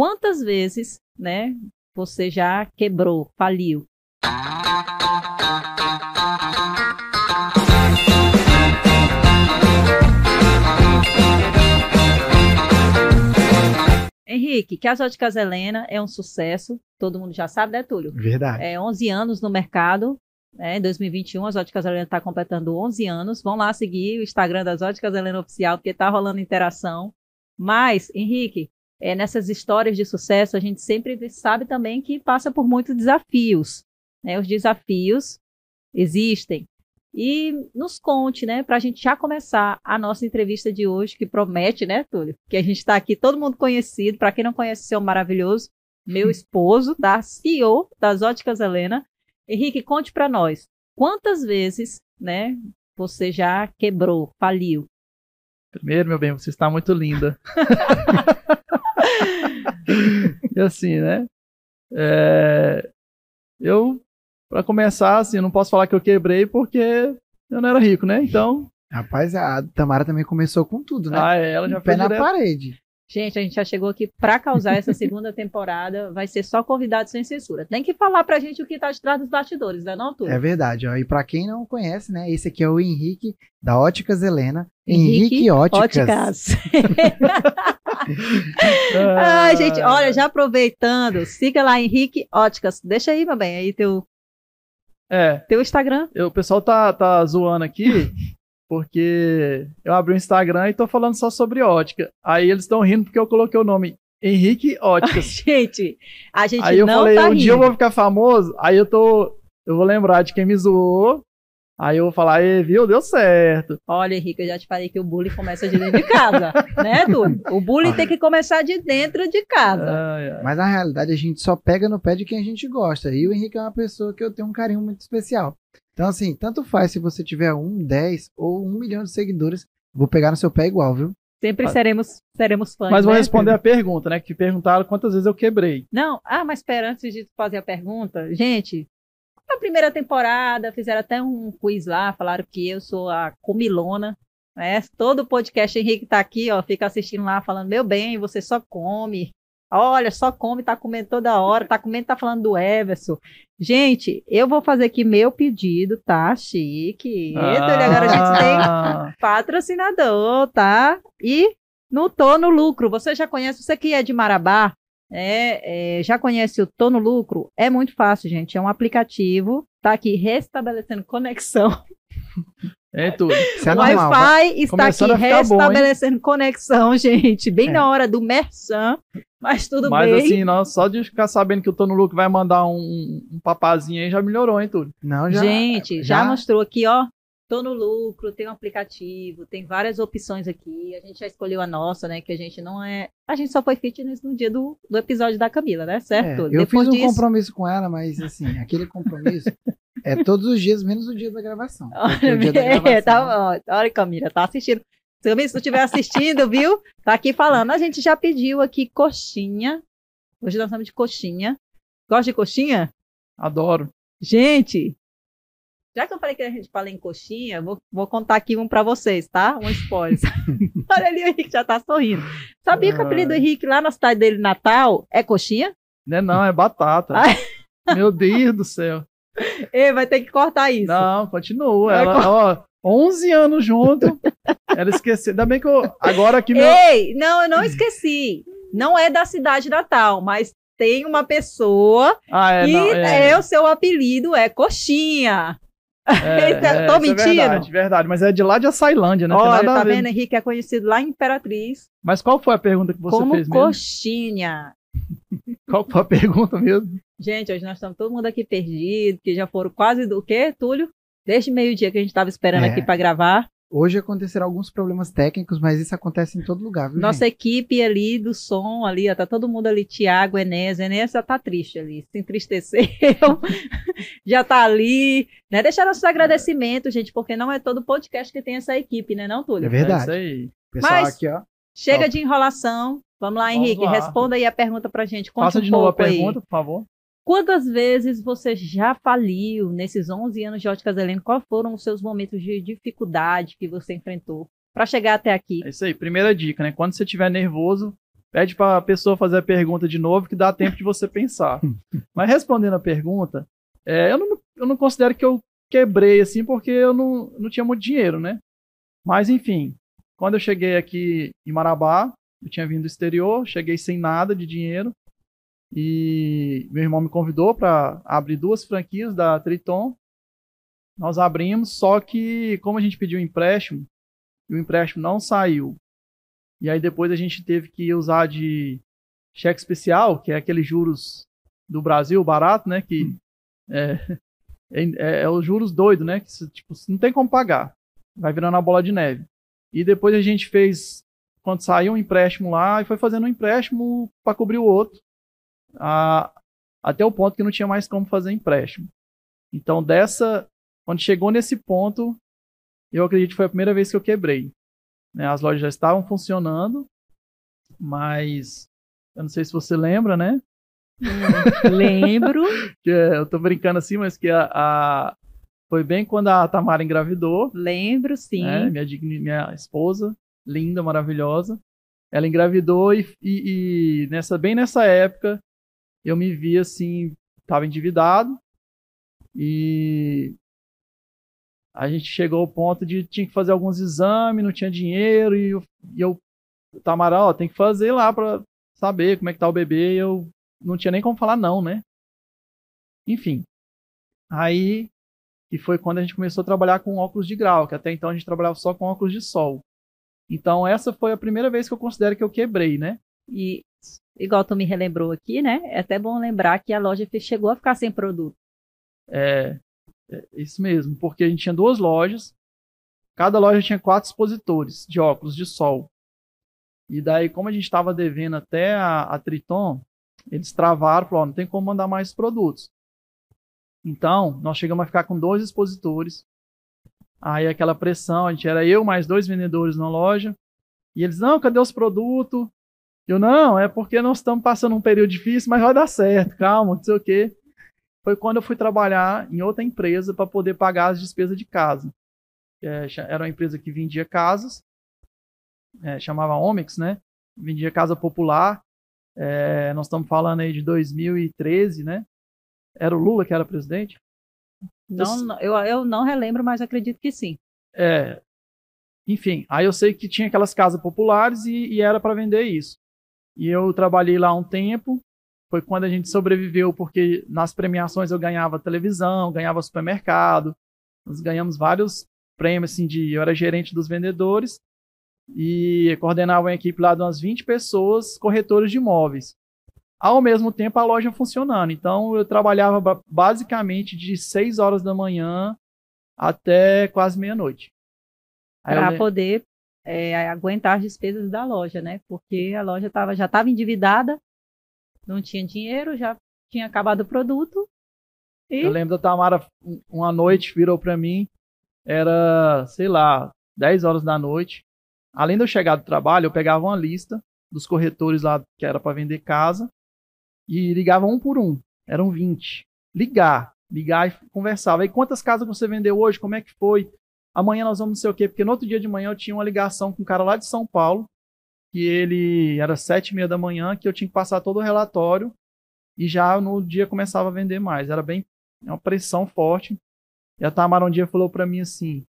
quantas vezes, né, você já quebrou, faliu? Henrique, que as óticas Helena é um sucesso, todo mundo já sabe, né, Túlio? Verdade. É 11 anos no mercado, né, em 2021 as óticas Helena está completando 11 anos. Vão lá seguir o Instagram das óticas Helena Oficial, porque tá rolando interação. Mas, Henrique, é, nessas histórias de sucesso, a gente sempre sabe também que passa por muitos desafios. Né? Os desafios existem. E nos conte, né, para a gente já começar a nossa entrevista de hoje, que promete, né, Túlio? Que a gente está aqui, todo mundo conhecido. Para quem não conhece o seu maravilhoso, meu esposo, da CEO das Óticas Helena. Henrique, conte para nós, quantas vezes, né, você já quebrou, faliu? Primeiro, meu bem, você está muito linda. e assim, né? É, eu para começar, assim, eu não posso falar que eu quebrei porque eu não era rico, né? Então. Rapaz, a Tamara também começou com tudo, né? Ah, é, ela já Pé na direto. parede. Gente, a gente já chegou aqui para causar essa segunda temporada. Vai ser só convidado sem censura. Tem que falar pra gente o que tá de trás dos bastidores, né, não, Túlio? É verdade, ó. E pra quem não conhece, né? Esse aqui é o Henrique da Óticas Helena. Henrique Henrique, Óticas. Óticas. Ai, gente, olha, já aproveitando, siga lá Henrique Óticas. Deixa aí, meu bem, aí teu, É, teu Instagram. eu- o pessoal tá, tá zoando aqui porque eu abri o Instagram e tô falando só sobre ótica. Aí eles estão rindo porque eu coloquei o nome Henrique Óticas. Gente, a gente Aí eu não falei, tá um rindo. dia eu vou ficar famoso, aí eu tô. Eu vou lembrar de quem me zoou. Aí eu vou falar, "Ê, viu, deu certo. Olha, Henrique, eu já te falei que o bullying começa de dentro de casa, né, Túlio? O bullying tem que começar de dentro de casa. Ai, ai. Mas na realidade a gente só pega no pé de quem a gente gosta. E o Henrique é uma pessoa que eu tenho um carinho muito especial. Então, assim, tanto faz se você tiver um, dez ou um milhão de seguidores, vou pegar no seu pé igual, viu? Sempre seremos, seremos fãs. Mas vou né, responder a pergunta, né? Que perguntaram quantas vezes eu quebrei. Não, ah, mas espera, antes de fazer a pergunta, gente, na primeira temporada fizeram até um quiz lá, falaram que eu sou a comilona, né? Todo podcast Henrique tá aqui, ó, fica assistindo lá, falando, meu bem, você só come. Olha, só come, tá comendo toda hora, tá comendo, tá falando do Everson. Gente, eu vou fazer aqui meu pedido, tá? Chique. Olha, agora a gente tem Ah, patrocinador, tá? E no Tô no Lucro, você já conhece, você que é de Marabá, é, é, já conhece o Tô no Lucro? É muito fácil, gente. É um aplicativo, tá aqui restabelecendo conexão. É tudo. Isso é o vai- Wi-Fi está Começando aqui ficar bom, restabelecendo conexão, gente. Bem É. na hora do merchan, mas tudo Mas bem. assim, nós, só de ficar sabendo que o Tono Luke vai mandar um, um papazinho aí já melhorou, hein, tudo. Não, já. gente, já, já- mostrou aqui, ó. Tô no lucro, tem um aplicativo, tem várias opções aqui. A gente já escolheu a nossa, né? Que a gente não é. A gente só foi fitness no dia do, do episódio da Camila, né? É, Certo? eu Depois fiz um disso. compromisso com ela, mas assim, aquele compromisso é todos os dias, menos o dia da gravação. Porque o dia da É, gravação- tá, olha, Camila, tá assistindo. Se Camila, se tu estiver assistindo, viu? Tá aqui falando. A gente já pediu aqui coxinha. Hoje nós estamos de coxinha. Gosta de coxinha? Adoro. Gente, já que eu falei que a gente fala em coxinha, vou, vou contar aqui um pra vocês, tá? Um spoiler. Olha ali, o Henrique já tá sorrindo. Sabia que o apelido do Henrique lá na cidade dele, Natal, é coxinha? Né, não, é batata. Ai. Meu Deus do céu. Ei, vai ter que cortar isso. Não, continua. Vai Ela, ó, 11 anos junto. Ela esqueceu. Ainda bem que eu. Agora que meu. Ei, não, eu não esqueci. Não é da cidade natal, mas tem uma pessoa Ah, é, que não, é. é, o seu apelido é coxinha. É, é, tô isso é mentindo? verdade, verdade. Mas é de lá de Açailândia, né? Olha, tá vendo? Henrique é conhecido lá em Imperatriz Mas qual foi a pergunta que você como fez mesmo? coxinha. Qual foi a pergunta mesmo? Gente, hoje nós estamos todo mundo aqui perdido, que já foram quase do quê, Túlio? Desde meio-dia que a gente estava esperando É. aqui para gravar. Hoje acontecerão alguuns problemas técnicos, mas isso acontece em todo lugar, viu? Nossa gente? equipe ali do som, ali, ó, tá todo mundo ali, Tiago, Enéas, Enéas já tá triste ali, se entristeceu, já tá ali, né? Deixar nossos agradecimentos, gente, porque não é todo podcast que tem essa equipe, né, não, É Túlio? É verdade. isso aí. Pessoal Mas- aqui, ó. Chega Top. de enrolação. Vamos lá, Vamos Henrique, lá. responda aí a pergunta pra gente. Conta Faça um de novo a pouco aí. pergunta, por favor. Quantas vezes você já faliu nesses 11 anos de Óticas Helena? Quais foram os seus momentos de dificuldade que você enfrentou para chegar até aqui? É isso aí. Primeira dica, né? Quando você estiver nervoso, Pede para a pessoa fazer a pergunta de novo, que dá tempo de você pensar. Mas respondendo a pergunta, é, eu, não, eu não considero que eu quebrei assim, porque eu não, não tinha muito dinheiro, né? Mas enfim, quando eu cheguei aqui em Marabá, eu tinha vindo do exterior, cheguei sem nada de dinheiro. E meu irmão me convidou para abrir duas franquias da Triton. Nós abrimos, só que como a gente pediu um empréstimo, o empréstimo não saiu. E aí depois a gente teve que usar de cheque especial, que é aqueles juros do Brasil barato, né? Que é, é, é, é os juros doido, né? Que tipo, não tem como pagar. Vai virando a bola de neve. E depois a gente fez, quando saiu um empréstimo lá, e foi fazendo um empréstimo para cobrir o outro a, até o ponto que não tinha mais como fazer empréstimo. Então, dessa, quando chegou nesse ponto, eu acredito que foi a primeira vez que eu quebrei. Né? As lojas já estavam funcionando, mas eu não sei se você lembra, né? Hum, lembro. que, é, eu tô brincando assim, mas que a, a, foi bem quando a Tamara engravidou. Lembro, sim. Né? Minha, minha esposa, linda, maravilhosa. Ela engravidou e, e, e, nessa, bem nessa época eu me vi assim, estava endividado e a gente chegou ao ponto de tinha que fazer alguns exames, não tinha dinheiro e eu, eu Tamara, ó, tem que fazer lá para saber como é que tá o bebê, e eu não tinha nem como falar não, né? Enfim. Aí que foi quando a gente começou a trabalhar com óculos de grau, que até então a gente trabalhava só com óculos de sol. Então essa foi a primeira vez que eu considero que eu quebrei, né? E igual tu me relembrou aqui, né? É até bom lembrar que a loja chegou a ficar sem produto. É, é isso mesmo, porque a gente tinha duas lojas, cada loja tinha quatro expositores de óculos de sol. E daí, como a gente estava devendo até a, a Triton, eles travaram, falaram, não tem como mandar mais produtos. Então, nós chegamos a ficar com dois expositores. Aí aquela pressão, a gente era eu mais dois vendedores na loja. E eles, não, cadê os produtos? Eu, não, é porque nós estamos passando um período difícil, mas vai dar certo, calma, não sei o quê. Foi quando eu fui trabalhar em outra empresa para poder pagar as despesas de casa. É, era uma empresa que vendia casas, é, chamava Omex, né? Vendia casa popular. É, nós estamos falando aí de 2013, né? Era o Lula que era presidente? Não, eu, eu não relembro, mas acredito que sim. É, enfim, aí eu sei que tinha aquelas casas populares e, e era para vender isso. E eu trabalhei lá um tempo. Foi quando a gente sobreviveu, porque nas premiações eu ganhava televisão, ganhava supermercado. Nós ganhamos vários prêmios, assim, de... Eu era gerente dos vendedores e coordenava uma equipe lá de umas 20 pessoas, corretores de imóveis. Ao mesmo tempo, a loja funcionando. Então, eu trabalhava basicamente de 6 horas da manhã até quase meia-noite. Para poder é, aguentar as despesas da loja, né? Porque a loja tava, já estava endividada, não tinha dinheiro, já tinha acabado o produto. E... Eu lembro da Tamara, uma noite virou para mim, era, sei lá, 10 horas da noite. Além de eu chegar do trabalho, eu pegava uma lista dos corretores lá que era para vender casa e ligava um por um. Eram 20. Ligar, ligar e conversava. E quantas casas você vendeu hoje? Como é que foi? Amanhã nós vamos não sei o quê, porque no outro dia de manhã eu tinha uma ligação com um cara lá de São Paulo, que ele era sete e meia da manhã, que eu tinha que passar todo o relatório e já no dia começava a vender mais. Era bem é uma pressão forte. E a Tamara um dia falou para mim assim: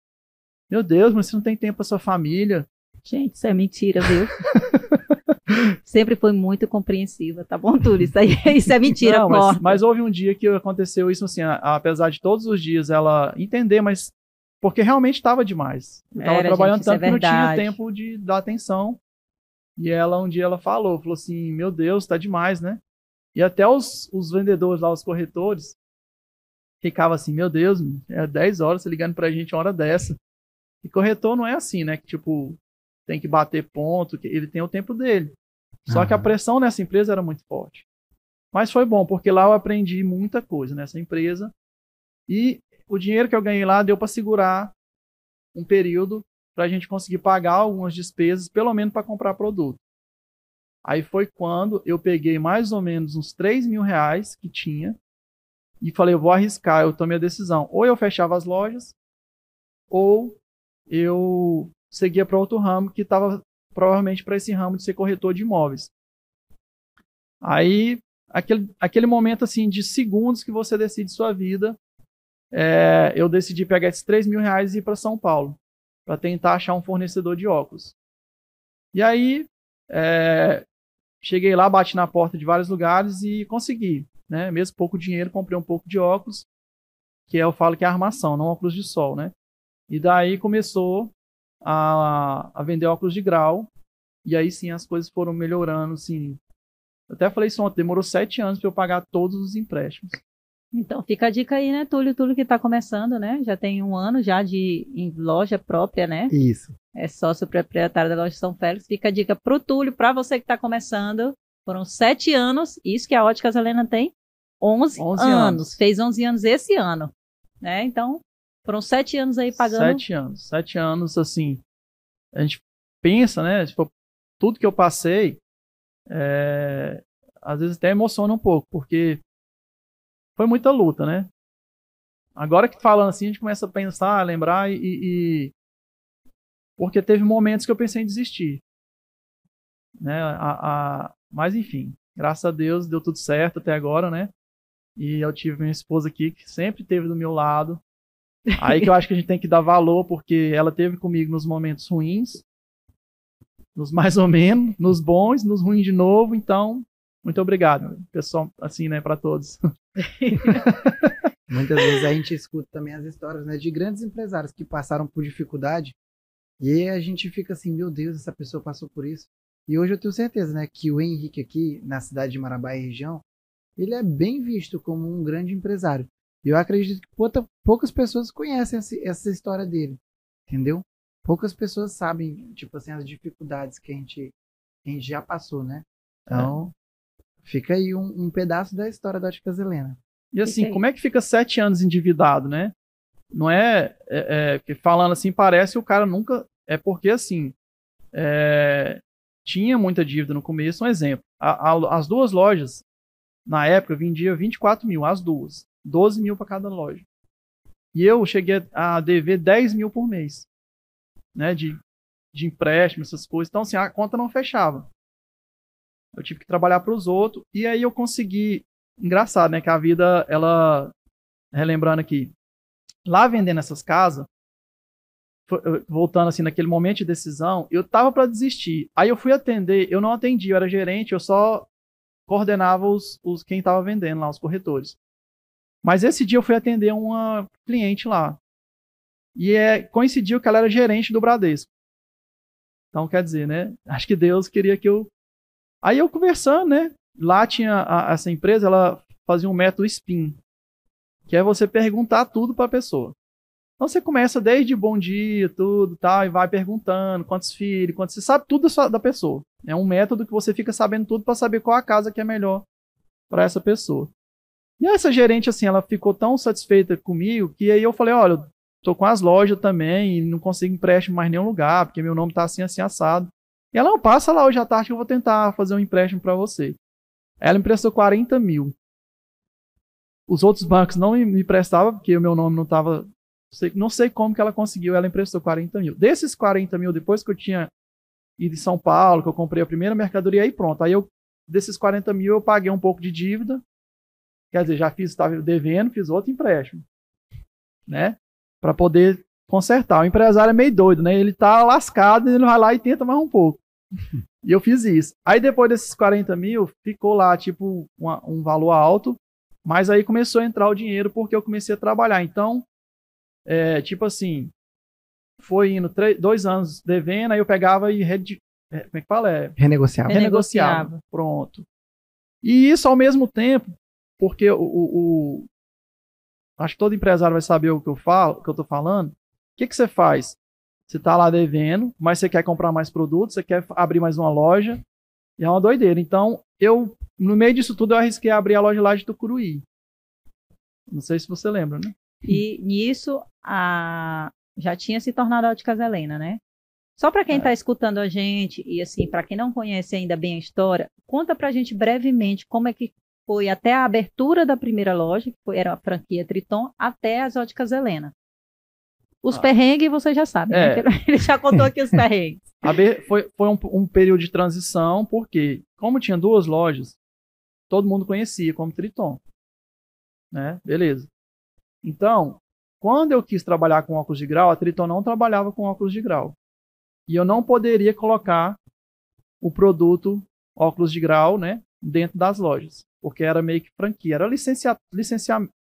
Meu Deus, mas você não tem tempo para sua família. Gente, isso é mentira, viu? Sempre foi muito compreensiva, tá bom, Túlio? Isso, aí, isso é mentira, não, mas, mas, houve um dia que aconteceu isso assim, apesar de todos os dias ela entender, mas porque realmente estava demais. Eu estava trabalhando gente, tanto é que não tinha tempo de dar atenção. E ela, um dia, ela falou, falou assim, meu Deus, tá demais, né? E até os, os vendedores lá, os corretores, ficava assim, meu Deus, é 10 horas, você ligando pra gente uma hora dessa. E corretor não é assim, né? Que, tipo, tem que bater ponto, que ele tem o tempo dele. Só uhum. que a pressão nessa empresa era muito forte. Mas foi bom, porque lá eu aprendi muita coisa nessa empresa. E o dinheiro que eu ganhei lá deu para segurar um período para a gente conseguir pagar algumas despesas, pelo menos para comprar produto. Aí foi quando eu peguei mais ou menos uns 3 mil reais que tinha e falei, eu vou arriscar, eu tomei a decisão. Ou eu fechava as lojas, ou eu seguia para outro ramo que estava provavelmente para esse ramo de ser corretor de imóveis. Aí, aquele, aquele momento assim de segundos que você decide sua vida, é, eu decidi pegar esses 3 mil reais e ir para São Paulo, para tentar achar um fornecedor de óculos. E aí, é, cheguei lá, bati na porta de vários lugares e consegui. Né? Mesmo pouco dinheiro, comprei um pouco de óculos, que eu falo que é armação, não óculos de sol, né? E daí começou a, a vender óculos de grau, e aí sim as coisas foram melhorando, assim. Eu até falei isso ontem, demorou sete anos para eu pagar todos os empréstimos. Então fica a dica aí, né, Túlio? Túlio que está começando, né? Já tem um ano já de em loja própria, né? Isso. É sócio proprietário da loja São Félix. Fica a dica pro Túlio, para você que está começando. Foram sete anos, isso que a Óticas Helena tem, 11, 11 anos. anos. Fez 11 anos esse ano, né? Então, foram sete anos aí pagando. Sete anos. Sete anos, assim, a gente pensa, né? Tipo, tudo que eu passei, é, às vezes até emociona um pouco, porque foi muita luta, né? Agora que falando assim, a gente começa a pensar, a lembrar e, e porque teve momentos que eu pensei em desistir, né? A, a, mas enfim, graças a Deus deu tudo certo até agora, né? E eu tive minha esposa aqui que sempre esteve do meu lado. Aí que eu acho que a gente tem que dar valor, porque ela teve comigo nos momentos ruins, nos mais ou menos, nos bons, nos ruins de novo. Então, muito obrigado, pessoal, assim, né, para todos. Muitas vezes a gente escuta também as histórias né, de grandes empresários que passaram por dificuldade e aí a gente fica assim, meu Deus, essa pessoa passou por isso. E hoje eu tenho certeza, né, que o Henrique aqui na cidade de Marabá e região, ele é bem visto como um grande empresário. E eu acredito que poucas pessoas conhecem essa história dele, entendeu? Poucas pessoas sabem, tipo assim, as dificuldades que a gente, que a gente já passou, né? Então, é. Fica aí um, um, pedaço da história da Ótica Helena. E assim, como é que fica sete anos endividado, né? Não é, é, é falando assim, parece que o cara nunca. É porque assim, é, tinha muita dívida no começo. Um exemplo, a, a, as duas lojas, na época, vendia 24 mil, as duas. 12 mil para cada loja. E eu cheguei a dever 10 mil por mês, né, de, de empréstimo, essas coisas. Então, assim, a conta não fechava. Eu tive que trabalhar para os outros. E aí eu consegui. Engraçado, né? Que a vida, ela. Relembrando aqui. Lá vendendo essas casas, voltando assim naquele momento de decisão, eu tava para desistir. Aí eu fui atender, eu não atendi, eu era gerente, eu só coordenava os, os quem tava vendendo lá, os corretores. Mas esse dia eu fui atender uma cliente lá. E é, coincidiu que ela era gerente do Bradesco. Então, quer dizer, né? Acho que Deus queria que eu. Aí eu conversando, né? Lá tinha a, essa empresa, ela fazia um método SPIN, que é você perguntar tudo para a pessoa. Então você começa desde bom dia, tudo, tal, e vai perguntando quantos filhos, quantos, você sabe tudo da, pessoa. É um método que você fica sabendo tudo para saber qual a casa que é melhor para essa pessoa. E essa gerente, assim, ela ficou tão satisfeita comigo que aí eu falei, olha, tô com as lojas também e não consigo empréstimo mais nenhum lugar, porque meu nome tá assim, assim, assado. E ela, não, passa lá hoje à tarde que eu vou tentar fazer um empréstimo para você. Ela emprestou 40 mil. Os outros bancos não me emprestavam, porque o meu nome não estava. Não sei como que ela conseguiu, ela emprestou 40 mil. Desses 40 mil, depois que eu tinha ido em São Paulo, que eu comprei a primeira mercadoria, aí pronto. Aí eu, desses 40 mil, eu paguei um pouco de dívida Quer dizer, já fiz, estava devendo, fiz outro empréstimo, né? Para poder consertar. O empresário é meio doido, né? Ele tá lascado e ele vai lá e tenta mais um pouco. e eu fiz isso. Aí depois desses 40 mil, ficou lá, tipo, uma, um valor alto, mas aí começou a entrar o dinheiro porque eu comecei a trabalhar. Então, é, tipo assim, foi indo dois anos devendo, aí eu pegava e redi, é, como é que fala? É, renegociava. Renegociava. Pronto. E isso ao mesmo tempo porque o, o, o, acho que todo empresário vai saber o que eu falo, o que eu tô falando. O que, que você faz? Você está lá devendo, mas você quer comprar mais produtos, você quer abrir mais uma loja, e é uma doideira. Então, eu, no meio disso tudo, eu arrisquei abrir a loja lá de Tucuruí. Não sei se você lembra, né? E nisso, a... já tinha se tornado a Óticas Helena, né? Só para quem está é. escutando a gente, e assim, para quem não conhece ainda bem a história, conta para a gente brevemente como é que foi até a abertura da primeira loja, que foi, era a franquia Triton, até as óticas Helena. Os ah. perrengues você já sabe, né? é. né? Ele já contou aqui os perrengues. foi foi um, um, período de transição, porque, como tinha duas lojas, todo mundo conhecia como Triton. Né? Beleza. Então, quando eu quis trabalhar com óculos de grau, a Triton não trabalhava com óculos de grau. E eu não poderia colocar o produto óculos de grau, né, dentro das lojas, porque era meio que franquia, era licencia, licenciamento.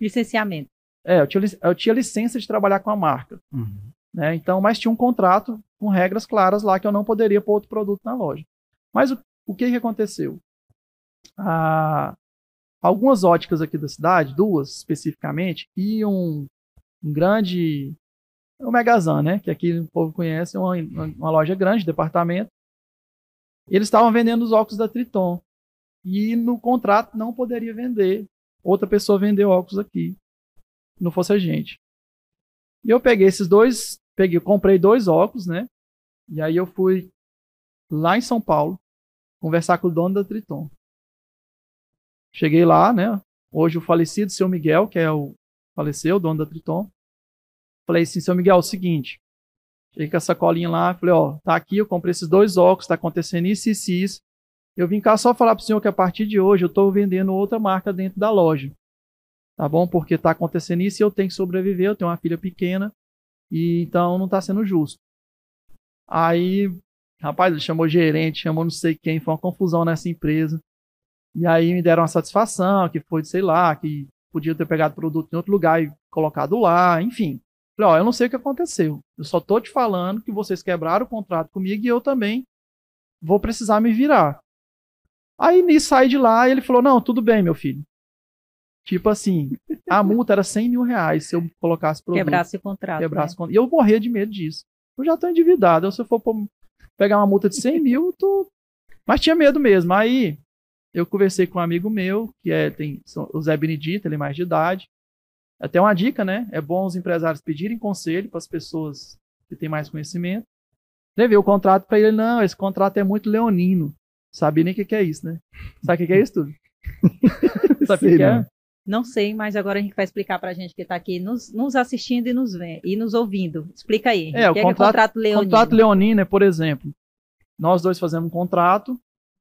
Licenciamento. É, eu tinha, eu tinha licença de trabalhar com a marca. Uhum. Né? Então, mas tinha um contrato com regras claras lá que eu não poderia pôr outro produto na loja. Mas o, o que, que aconteceu? Ah, algumas óticas aqui da cidade, duas especificamente, e um, um grande. O Megazan, né? Que aqui o povo conhece, uma, uma loja grande, departamento. Eles estavam vendendo os óculos da Triton. E no contrato não poderia vender. Outra pessoa vendeu óculos aqui. Não fosse a gente. E eu peguei esses dois, peguei, comprei dois óculos, né? E aí eu fui lá em São Paulo conversar com o dono da Triton. Cheguei lá, né? Hoje o falecido seu Miguel, que é o faleceu, o dono da Triton. Falei assim, seu Miguel, é o seguinte. Cheguei com a sacolinha lá, falei, ó, tá aqui, eu comprei esses dois óculos, tá acontecendo isso e isso, isso. Eu vim cá só falar pro senhor que a partir de hoje eu tô vendendo outra marca dentro da loja. Tá bom? Porque tá acontecendo isso e eu tenho que sobreviver, eu tenho uma filha pequena, e então não tá sendo justo. Aí, rapaz, ele chamou gerente, chamou não sei quem, foi uma confusão nessa empresa. E aí me deram uma satisfação, que foi, sei lá, que podia ter pegado produto em outro lugar e colocado lá, enfim. Falei, ó, eu não sei o que aconteceu. Eu só tô te falando que vocês quebraram o contrato comigo e eu também vou precisar me virar. Aí nisso saí de lá e ele falou, não, tudo bem, meu filho. Tipo assim, a multa era 100 mil reais se eu colocasse produto. Quebrasse o contrato. Quebrasse né? contrato. E eu morria de medo disso. Eu já tô endividado. Se eu for pegar uma multa de 100 mil, eu tô... Mas tinha medo mesmo. Aí eu conversei com um amigo meu, que é tem, o Zé Benedito, ele é mais de idade. Até uma dica, né? É bom os empresários pedirem conselho para as pessoas que têm mais conhecimento. Levei o contrato para ele, não, esse contrato é muito leonino. Sabe nem o que, que, é isso, né? Sabe o que, que, é isso tudo? Sabe o que, que é? Não sei, mas agora a gente vai explicar para a gente que está aqui nos, nos, assistindo e nos, vendo, e nos ouvindo. Explica aí. É, o, que contrato, é, é contrato leonino. contrato leonino é, por exemplo, nós dois fazemos um contrato,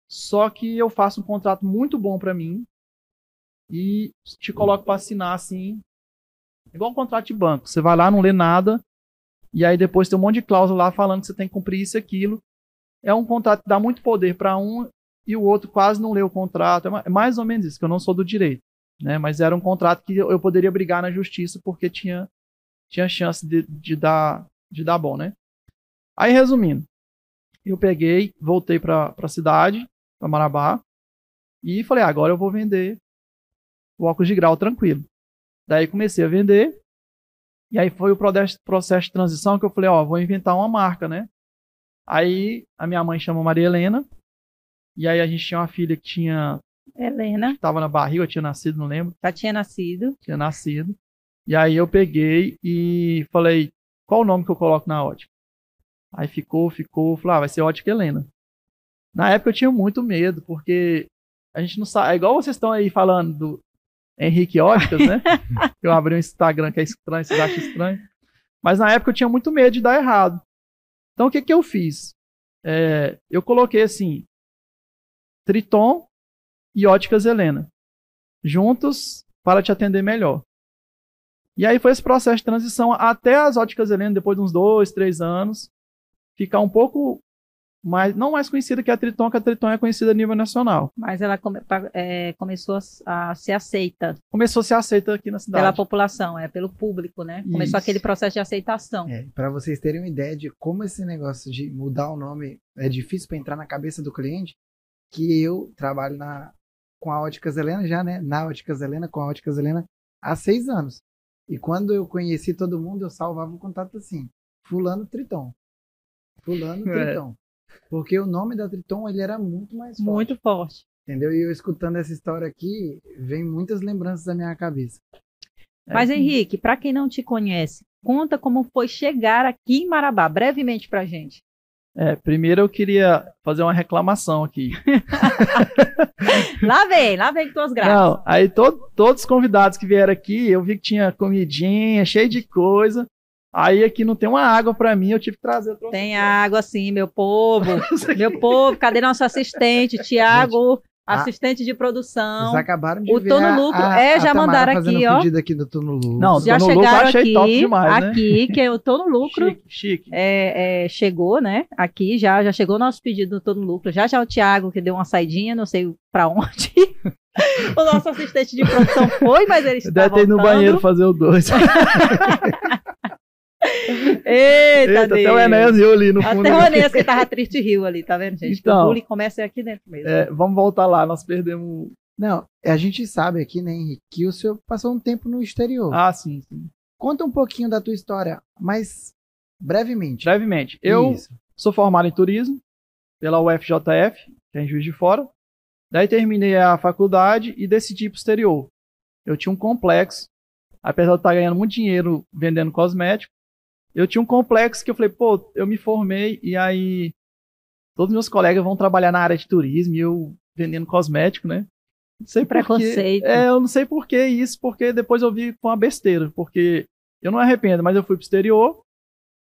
só que eu faço um contrato muito bom para mim e te coloco para assinar assim, igual um contrato de banco. Você vai lá, não lê nada, e aí depois tem um monte de cláusula lá falando que você tem que cumprir isso e aquilo. É um contrato que dá muito poder para um e o outro quase não lê o contrato. É mais ou menos isso, que eu não sou do direito. Né? Mas era um contrato que eu poderia brigar na justiça porque tinha, tinha chance de, de, dar, de dar bom, né? Aí, resumindo, eu peguei, voltei para a cidade, para Marabá. E falei, ah, agora eu vou vender o óculos de grau tranquilo. Daí comecei a vender. E aí foi o processo de transição que eu falei, ó, vou inventar uma marca, né? Aí a minha mãe chama Maria Helena. E aí a gente tinha uma filha que tinha. Helena. Que tava na barriga, tinha nascido, não lembro. Já tinha nascido. Tinha nascido. E aí eu peguei e falei, qual o nome que eu coloco na ótica? Aí ficou, ficou, falei, ah, vai ser ótica Helena. Na época eu tinha muito medo, porque a gente não sabe. É igual vocês estão aí falando do Henrique Óticas, né? eu abri um Instagram que é estranho, vocês acham estranho. Mas na época eu tinha muito medo de dar errado. Então o que, que eu fiz? É, eu coloquei assim: Triton e Óticas Helena. Juntos para te atender melhor. E aí foi esse processo de transição até as óticas Helena, depois de uns dois, três anos, ficar um pouco mas não mais conhecida que a Triton, que a Triton é conhecida a nível nacional. Mas ela come, é, começou a, a, ser aceita. Começou a ser aceita aqui na cidade. Pela população, é, pelo público, né? Isso. Começou aquele processo de aceitação. É, para vocês terem uma ideia de como esse negócio de mudar o nome é difícil para entrar na cabeça do cliente, que eu trabalho na, com a Óticas Helena já, né? Na Óticas Helena, com a Óticas Helena, há seis anos. E quando eu conheci todo mundo, eu salvava o contato assim, fulano Triton. Fulano é. Triton. Porque o nome da Triton ele era muito mais forte. Muito forte. Entendeu? E eu escutando essa história aqui, vem muitas lembranças da minha cabeça. É Mas, assim. Henrique, para quem não te conhece, conta como foi chegar aqui em Marabá, brevemente pra gente. É, primeiro eu queria fazer uma reclamação aqui. lá vem, lá vem com tuas graças. Não, aí to todos os convidados que vieram aqui, eu vi que tinha comidinha, cheio de coisa. Aí aqui não tem uma água para mim, eu tive que trazer. Tem água sim, meu povo. meu povo, cadê nosso assistente, Tiago? Ah, assistente de produção. Vocês acabaram de o ver Tono Lucro. a- É, a já Tamara mandaram aqui, ó. pedido aqui do Tono Lucro. Não, Já lucro, chegaram achei aqui, top demais, né? aqui, que eu tô no lucro. Chique, chique. É, é, chegou, né? Aqui já, já chegou o nosso pedido do Todo Lucro. Já já o Thiago, que deu uma saidinha, não sei pra onde. o nosso assistente de produção foi, mas ele está Deve ter ido no voltando. banheiro fazer o dois. Eita, Eita, até o. Enéas riu ali no fundo. Até o Enéas que tava triste riu ali, tá vendo, gente? Então. o bullying começa aqui dentro mesmo. É, vamos voltar lá, nós perdemos. Não, a gente sabe aqui, né, Henrique, que o senhor passou um tempo no exterior. Ah, sim, sim. Conta um pouquinho da tua história, mas brevemente. Brevemente, eu Isso. sou formado em turismo pela UFJF, que é em Juiz de Fora. Daí terminei a faculdade e decidi ir pro exterior. Eu tinha um complexo, apesar de eu estar ganhando muito dinheiro vendendo cosmético, eu tinha um complexo que eu falei, pô, eu me formei e aí todos meus colegas vão trabalhar na área de turismo e eu vendendo cosmético, né? Não sei. Preconceito. É, eu não sei por que isso, porque depois eu vi com uma besteira, porque eu não arrependo, mas eu fui pro exterior,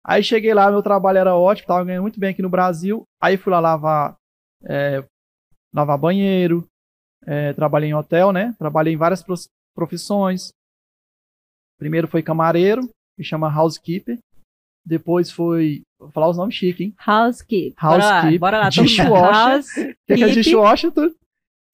Aí cheguei lá, meu trabalho era ótimo, tava ganhando muito bem aqui no Brasil. Aí fui lá lavar, é, lavar banheiro, é, trabalhei em hotel, né? Trabalhei em várias profissões. Primeiro foi camareiro, que chama housekeeper. Depois foi, vou falar os nomes chiques, hein? Housekeep. Housekeep. Bora lá, bora lá. Dishwasher. O que, que é dishwasher?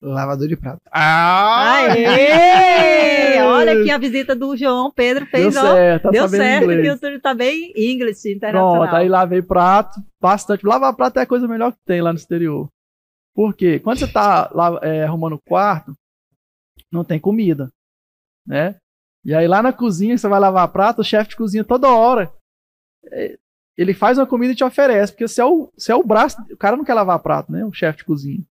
Lavador de prato. Ah! Aê! Olha aqui a visita do João Pedro Deu fez, ó. certo, tá Deu certo inglês. que o Túlio tá bem inglês internacional. Pronto, aí lavei prato, bastante. Lavar prato é a coisa melhor que tem lá no exterior. Por quê? Quando você tá lá, é, arrumando o quarto, não tem comida, né? E aí lá na cozinha, que você vai lavar prato, o chefe de cozinha toda hora, ele faz uma comida e te oferece, porque você é o, você é o braço, o cara não quer lavar prato, né? O chefe de cozinha.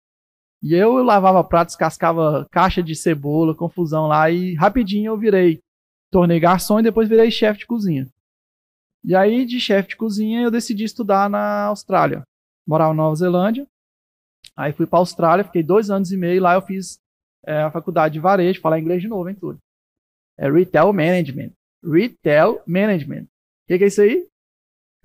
E eu lavava prato, descascava caixa de cebola, confusão lá, e rapidinho eu virei, tornei garçom e depois virei chefe de cozinha. E aí, de chefe de cozinha, eu decidi estudar na Austrália. Morava na Nova Zelândia. Aí fui pra Austrália, fiquei dois anos e meio. Lá eu fiz é, a faculdade de varejo, falar inglês de novo, hein, tudo. É Retail Management. Retail Management. O que, que é isso aí?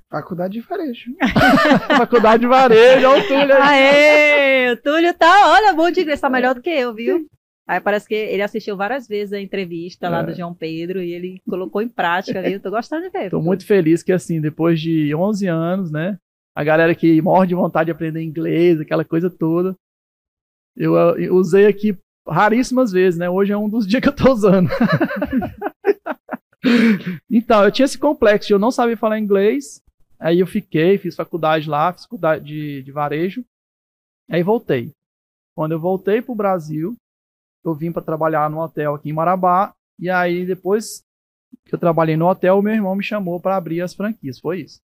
Faculdade de varejo. faculdade de varejo, olha o Túlio aí. Aê! O Túlio tá, olha, bom de inglês, tá melhor do que eu, viu? Aí parece que ele assistiu várias vezes a entrevista lá É. do João Pedro e ele colocou em prática, viu? Tô gostando de ver. Tô muito feliz que, assim, depois de 11 anos, né? A galera que morre de vontade de aprender inglês, aquela coisa toda. Eu, eu usei aqui raríssimas vezes, né? Hoje é um dos dias que eu tô usando. então, eu tinha esse complexo de eu não sabia falar inglês. Aí eu fiquei, fiz faculdade lá, fiz faculdade de, de varejo. Aí voltei. Quando eu voltei pro Brasil, eu vim para trabalhar no hotel aqui em Marabá. E aí, depois que eu trabalhei no hotel, o meu irmão me chamou para abrir as franquias. Foi isso.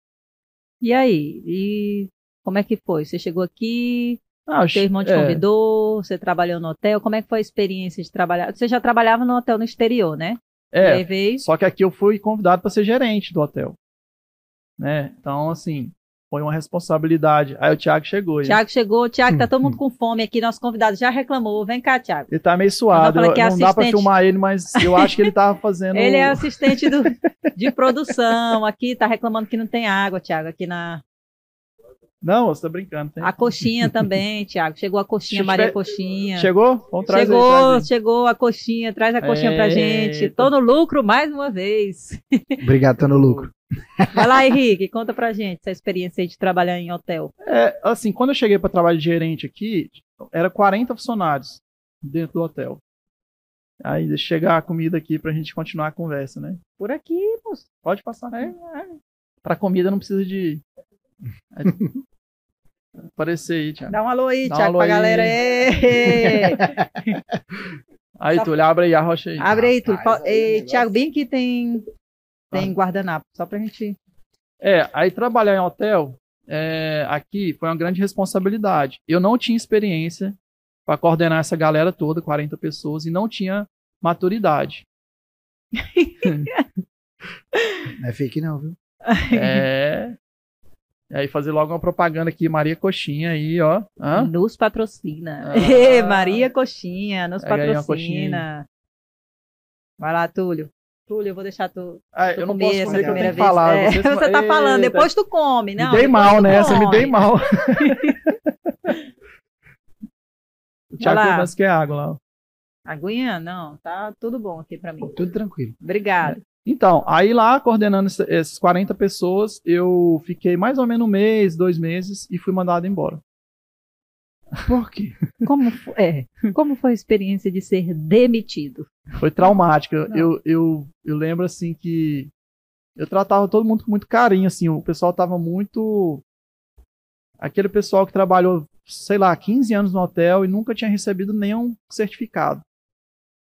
E aí? E como é que foi? Você chegou aqui, Ah, seu irmão te é, convidou, você trabalhou no hotel. Como é que foi a experiência de trabalhar? Você já trabalhava no hotel no exterior, né? É, veio. só que aqui eu fui convidado para ser gerente do hotel. Né? Então, assim, foi uma responsabilidade. Aí o Thiago chegou. Thiago chegou, Thiago, tá todo mundo com fome aqui, nosso convidado já reclamou. Vem cá, Thiago. Ele tá meio suado. Eu não é não dá pra assistente. filmar ele, mas eu acho que ele tava fazendo. Ele é assistente do, de produção aqui, tá reclamando que não tem água, Thiago, aqui na. Não, você tá brincando. tem- A coxinha também, Thiago. Chegou a coxinha, Che- Maria Coxinha. Chegou? Vamos trazer Chegou, aí, traz chegou a coxinha, traz a coxinha pra gente. Tô no lucro mais uma vez. Obrigado, tô no lucro. Vai lá, Henrique, conta pra gente essa experiência aí de trabalhar em hotel. É, assim, quando eu cheguei para trabalho de gerente aqui, era 40 funcionários dentro do hotel. Aí deixa chegar a comida aqui pra gente continuar a conversa, né? Por aqui, moço. Pode passar. É, é. Pra comida não precisa de. Aparecer aí, Thiago. Dá um alô aí, Dá um Thiago, alô pra aí. galera. Aí, Tá- Túlio, abre aí a rocha aí. Abre aí, tudo. Rapaz, aí o Ei, Thiago, bem que tem, tem Ah. guardanapo, só pra gente. É, aí trabalhar em hotel é, aqui foi uma grande responsabilidade. Eu não tinha experiência para coordenar essa galera toda, 40 pessoas, e não tinha maturidade. Não é fake não, viu? É. E aí fazer logo uma propaganda aqui, Maria Coxinha aí, ó. Hã? Nos patrocina. Ah. Maria Coxinha, nos patrocina. Vai lá, Túlio. Túlio, eu vou deixar tu, Ah, tu eu não comer posso comer que eu primeira tenho que vez. falar. É, Vocês- você tá falando, Eita, depois tu come, não? Me dei mal tu nessa, me dei mal. O Thiago lá. perguntou se quer água lá. Aguinha? Não, tá tudo bom aqui pra mim. Tudo tranquilo. Obrigado. Então, aí lá, coordenando essas 40 pessoas, eu fiquei mais ou menos um mês, dois meses e fui mandado embora. Por quê? Como, é, como foi a experiência de ser demitido? Foi traumática. Não. Eu, eu, eu lembro, assim, que eu tratava todo mundo com muito carinho, assim, o pessoal tava muito... Aquele pessoal que trabalhou, sei lá, 15 anos no hotel e nunca tinha recebido nenhum certificado.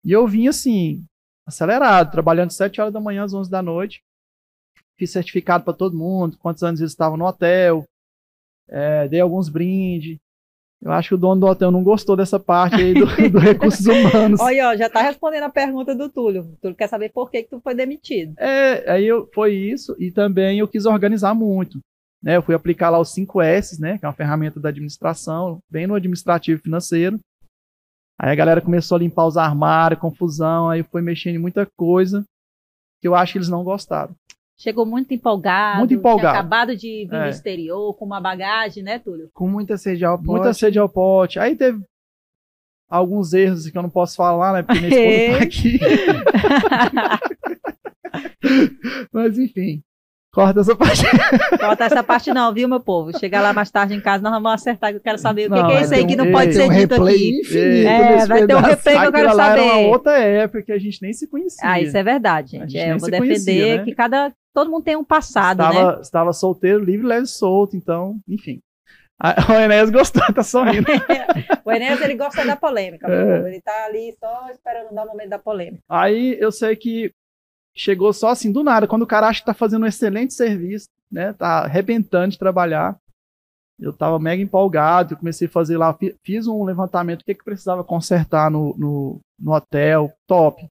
E eu vim, assim, acelerado, trabalhando de 7 horas da manhã às 11 da noite. Fiz certificado para todo mundo, quantos anos eles estavam no hotel. é, dei alguns brindes. Eu acho que o dono do hotel não gostou dessa parte aí do, do recursos humanos. Olha, ó, já tá respondendo a pergunta do Túlio. O Túlio quer saber por que, que tu foi demitido. É, aí eu, foi isso, e também eu quis organizar muito. Né? Eu fui aplicar lá os 5 S, né? Que é uma ferramenta da administração, bem no administrativo e financeiro. Aí a galera começou a limpar os armários, confusão, aí foi mexendo em muita coisa que eu acho que eles não gostaram. Chegou muito empolgado. Muito tinha empolgado. acabado de vir É. do exterior com uma bagagem, né, Túlio? Com muita sede ao pote. Muita sede ao pote. Aí teve alguns erros que eu não posso falar, né? Porque minha esposa tá aqui. Mas enfim, corta essa parte. Corta essa parte não, viu, meu povo? Chegar lá mais tarde em casa, nós vamos acertar, que eu quero saber o que, Não, que é isso aí ter que um- não pode ser um dito replay aqui. infinito É, vai ter um pedaço. replay que eu quero lá era uma saber. outra época que a gente nem se conhecia. Ah, isso é verdade, A gente. gente É, nem eu vou se defender conhecia, né? que cada. Todo mundo tem um passado, estava, né? estava solteiro, livre, leve solto, então, enfim. A- O Enéas gostou, tá sorrindo. o Enéas, ele gosta da polêmica, É. Ele tá ali só esperando dar o momento da polêmica. Aí eu sei que chegou só assim, do nada, quando o cara acha que tá fazendo um excelente serviço, né? Tá arrebentando de trabalhar. Eu tava mega empolgado, eu comecei a fazer lá, fi- fiz um levantamento, o que que precisava consertar no, no, no hotel, top.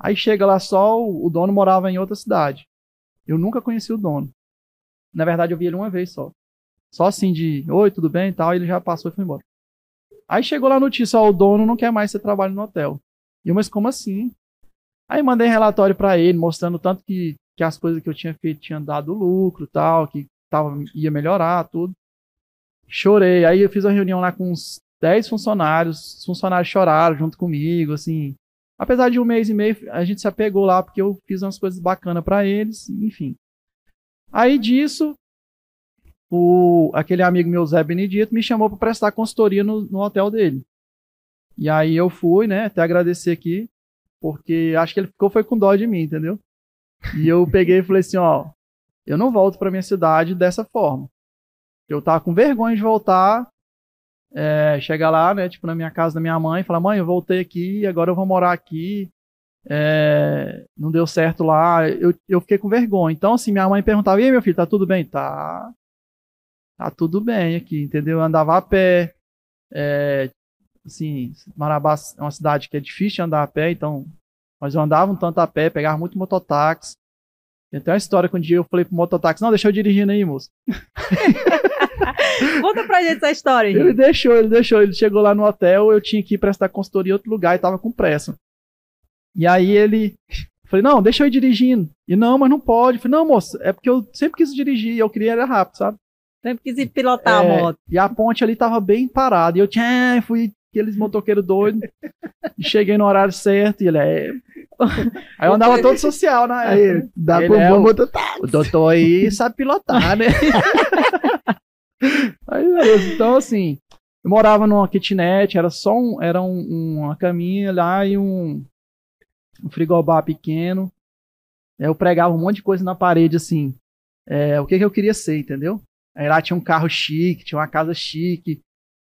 Aí chega lá só, o, o dono morava em outra cidade. Eu nunca conheci o dono. Na verdade, eu vi ele uma vez só. Só assim de, oi, tudo bem e tal, ele já passou e foi embora. Aí chegou lá a notícia, ó, o dono não quer mais que você trabalhe no hotel. E eu, mas como assim? Aí mandei relatório pra ele, mostrando tanto que, que as coisas que eu tinha feito tinham dado lucro tal, que tava, ia melhorar, tudo. Chorei. Aí eu fiz uma reunião lá com uns 10 funcionários. Os funcionários choraram junto comigo, assim. Apesar de um mês e meio, a gente se apegou lá porque eu fiz umas coisas bacanas pra eles, enfim. Aí disso, o, aquele amigo meu, Zé Benedito, me chamou para prestar consultoria no, no hotel dele. E aí eu fui, né, até agradecer aqui, porque acho que ele ficou foi com dó de mim, entendeu? E eu peguei e falei assim, ó, eu não volto para minha cidade dessa forma. Eu tava com vergonha de voltar, é, lá, né, tipo na minha casa da minha mãe, falar, mãe, eu voltei aqui, agora eu vou morar aqui, é, não deu certo lá, eu, eu fiquei com vergonha. Então, assim, minha mãe perguntava, e aí, meu filho, tá tudo bem? Tá, tá tudo bem aqui, entendeu? Eu andava a pé, é, assim, Marabá é uma cidade que é difícil de andar a pé, então, mas eu andava um tanto a pé, pegava muito mototáxi. Tem até uma história que um dia eu falei pro mototáxi, não, deixa eu dirigindo aí, moço. Conta pra gente essa história, Ele deixou, ele deixou, ele chegou lá no hotel, eu tinha que ir prestar consultoria em outro lugar e tava com pressa. E aí ele, falei, não, deixa eu ir dirigindo. E não, mas não pode. Eu falei, não, moço, é porque eu sempre quis dirigir, eu queria era rápido, sabe? Sempre quis ir pilotar É, a moto. E a ponte ali tava bem parada. E eu tinha, fui aqueles motoqueiros doidos. e cheguei no horário certo. E ele é. Aí eu andava todo social, né? Aí, ele, dá Ele pro é bom o-. O doutor aí sabe pilotar, né? aí, beleza. Então, assim, eu morava numa kitnet, era só um, era um- uma caminha lá e um, um frigobar pequeno. Eu pregava um monte de coisa na parede, assim. é, o que, que eu queria ser, entendeu? Aí lá tinha um carro chique, tinha uma casa chique.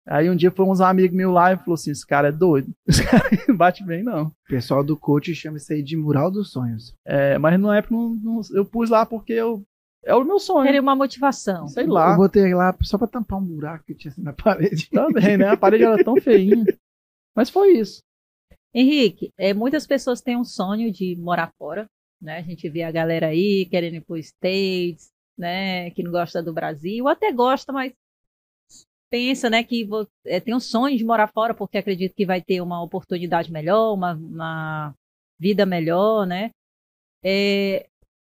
Aí um dia foi uns amigos meus lá e falou assim: esse cara é doido. Esse cara não bate bem, não. O pessoal do coach chama isso aí de mural dos sonhos. É, mas na época não, não- eu pus lá porque eu, é o meu sonho. Queria uma motivação. Sei lá. Eu botei lá só pra tampar um buraco que tinha assim na parede. Também, né? A parede era tão feinha. Mas foi isso. Henrique, é, muitas pessoas têm um sonho de morar fora, né? A gente vê a galera aí querendo ir para os States, né? Que não gosta do Brasil, ou até gosta, mas pensa, né? Que é, tem um sonho de morar fora porque acredita que vai ter uma oportunidade melhor, uma, uma vida melhor, né? É,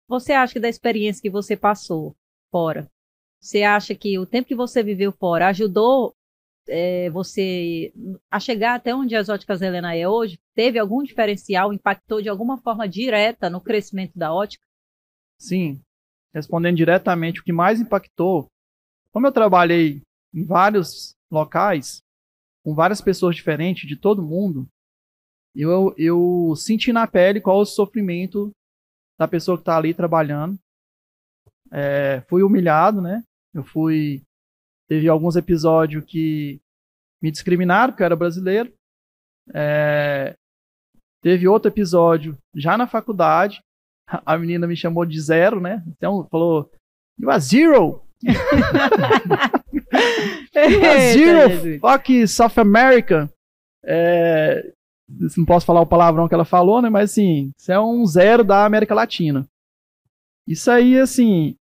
você acha que da experiência que você passou fora, você acha que o tempo que você viveu fora ajudou é, você, a chegar até onde as óticas Helena é hoje, teve algum diferencial, impactou de alguma forma direta no crescimento da ótica? Sim. Respondendo diretamente, o que mais impactou, como eu trabalhei em vários locais, com várias pessoas diferentes de todo mundo, eu, eu senti na pele qual o sofrimento da pessoa que está ali trabalhando. É, fui humilhado, né? Eu fui. Teve alguns episódios que me discriminaram porque eu era brasileiro. É, teve outro episódio já na faculdade. A menina me chamou de zero, né? Então falou: You are zero! Zero fuck South America. É, não posso falar o palavrão que ela falou, né? Mas assim, isso é um zero da América Latina. Isso aí, assim.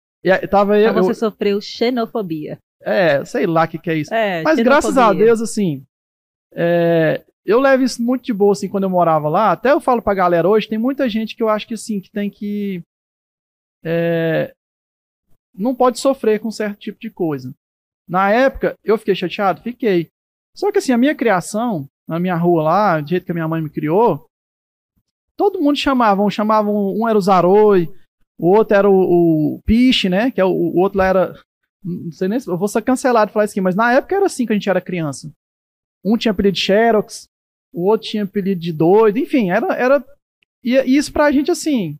Tava então você eu, sofreu xenofobia. É, sei lá o que, que é isso. É, Mas graças a Deus, assim. É, eu levo isso muito de boa, assim, quando eu morava lá. Até eu falo pra galera hoje, tem muita gente que eu acho que, assim, que tem que. É, não pode sofrer com certo tipo de coisa. Na época, eu fiquei chateado? Fiquei. Só que assim, a minha criação, na minha rua lá, do jeito que a minha mãe me criou, todo mundo chamava, um, chamavam, um era o Zaroi, o outro era o, o Piche, né? Que é o, o, outro lá era. Não sei nem se. Eu vou ser cancelado falar isso aqui, mas na época era assim que a gente era criança. Um tinha apelido de Xerox, o outro tinha apelido de doido, enfim, era. era e, e isso pra gente assim.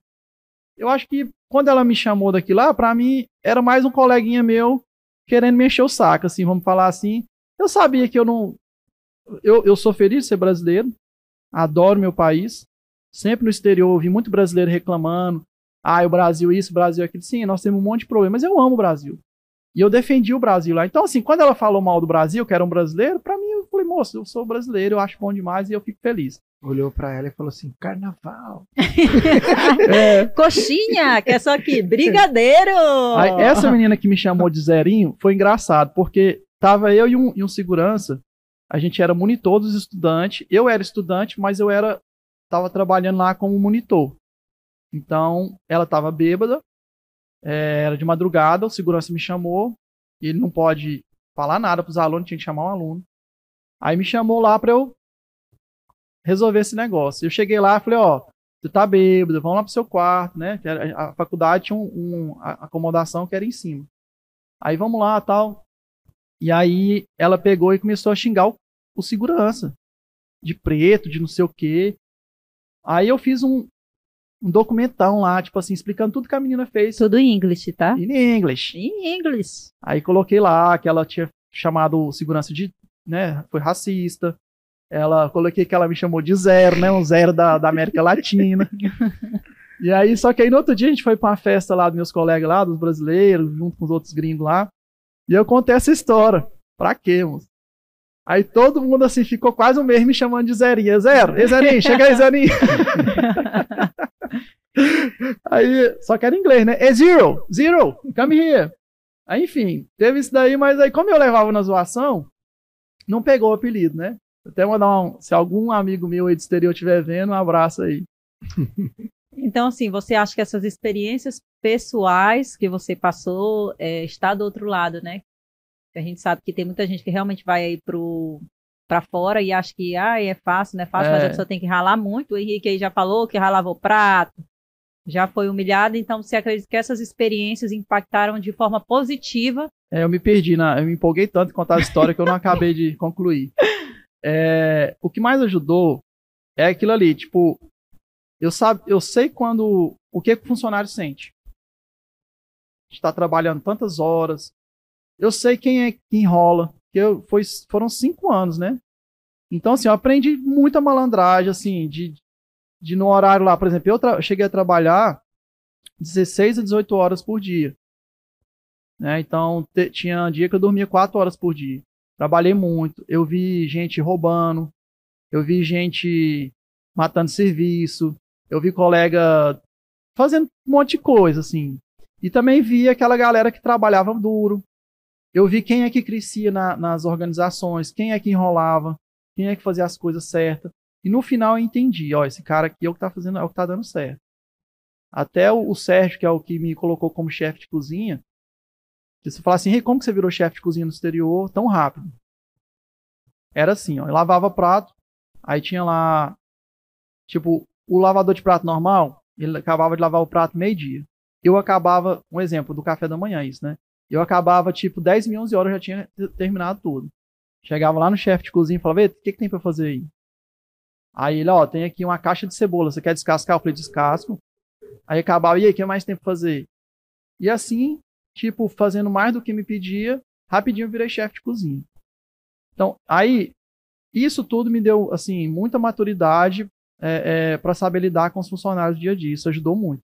Eu acho que quando ela me chamou daqui lá, pra mim era mais um coleguinha meu querendo me encher o saco, assim, vamos falar assim. Eu sabia que eu não. Eu, eu sou feliz de ser brasileiro, adoro meu país. Sempre no exterior ouvi muito brasileiro reclamando. Ah, o Brasil isso, o Brasil aquilo. Sim, nós temos um monte de problemas, mas eu amo o Brasil. E eu defendi o Brasil lá. Então, assim, quando ela falou mal do Brasil, que era um brasileiro, pra mim, eu falei, moço, eu sou brasileiro, eu acho bom demais e eu fico feliz olhou para ela e falou assim: carnaval. é. Coxinha, que é só aqui, brigadeiro. Aí, essa menina que me chamou de Zerinho foi engraçado, porque tava eu e um, e um segurança, a gente era monitor dos estudantes, eu era estudante, mas eu era tava trabalhando lá como monitor. Então, ela tava bêbada, é, era de madrugada, o segurança me chamou, e ele não pode falar nada para os alunos, tinha que chamar um aluno. Aí me chamou lá para eu resolver esse negócio. Eu cheguei lá e falei, ó, tu tá bêbado, vamos lá pro seu quarto, né? A faculdade tinha um, um acomodação que era em cima. Aí vamos lá, tal. E aí ela pegou e começou a xingar o, o segurança. De preto, de não sei o quê. Aí eu fiz um, um documentão lá, tipo assim, explicando tudo que a menina fez. Tudo em inglês, tá? Em inglês. Em inglês. Aí coloquei lá que ela tinha chamado o segurança de, né, foi racista, ela coloquei que ela me chamou de zero, né? Um zero da, da América Latina. e aí, só que aí no outro dia a gente foi para uma festa lá dos meus colegas lá, dos brasileiros, junto com os outros gringos lá. E eu contei essa história. Pra quê, moço? Aí todo mundo assim ficou quase um mês me chamando de Zerinho. Zero, Ei, Zerinho, chega aí, Zerinho. aí, só que era inglês, né? É zero, zero, come here. Aí, enfim, teve isso daí, mas aí como eu levava na zoação, não pegou o apelido, né? Até mandar um. Se algum amigo meu aí do exterior estiver vendo, um abraço aí. Então, assim, você acha que essas experiências pessoais que você passou é, está do outro lado, né? A gente sabe que tem muita gente que realmente vai aí pro para fora e acha que ah, é fácil, não é fácil, é. mas a pessoa tem que ralar muito. O Henrique aí já falou que ralava o prato, já foi humilhado, então você acredita que essas experiências impactaram de forma positiva? É, eu me perdi, na, eu me empolguei tanto em contar a história que eu não acabei de concluir. É, o que mais ajudou é aquilo ali, tipo, eu, sabe, eu sei quando o que, que o funcionário sente. Está trabalhando tantas horas. Eu sei quem é que enrola. Que eu, foi, foram cinco anos, né? Então, assim, eu aprendi muita malandragem, assim, de, de no horário lá, por exemplo, eu cheguei a trabalhar 16 a 18 horas por dia. Né? Então, tinha dia que eu dormia 4 horas por dia. Trabalhei muito. Eu vi gente roubando. Eu vi gente matando serviço. Eu vi colega fazendo um monte de coisa, assim. E também vi aquela galera que trabalhava duro. Eu vi quem é que crescia na, nas organizações, quem é que enrolava, quem é que fazia as coisas certas. E no final eu entendi, ó, esse cara aqui é o que tá fazendo, é o que tá dando certo. Até o, o Sérgio, que é o que me colocou como chefe de cozinha, se você falar assim, hey, como que você virou chefe de cozinha no exterior tão rápido? era assim, ó, eu lavava prato, aí tinha lá, tipo, o lavador de prato normal, ele acabava de lavar o prato meio-dia. Eu acabava, um exemplo do café da manhã, isso, né? Eu acabava, tipo, 10 mil, 11 horas, eu já tinha terminado tudo. Chegava lá no chefe de cozinha e falava, o que, que tem pra fazer aí? Aí ele, ó, tem aqui uma caixa de cebola, você quer descascar? Eu falei, descasco. Aí acabava, e aí, o que mais tem pra fazer? E assim, tipo, fazendo mais do que me pedia, rapidinho eu virei chefe de cozinha. Então, aí, isso tudo me deu, assim, muita maturidade é, é, para saber lidar com os funcionários do dia a dia. Isso ajudou muito.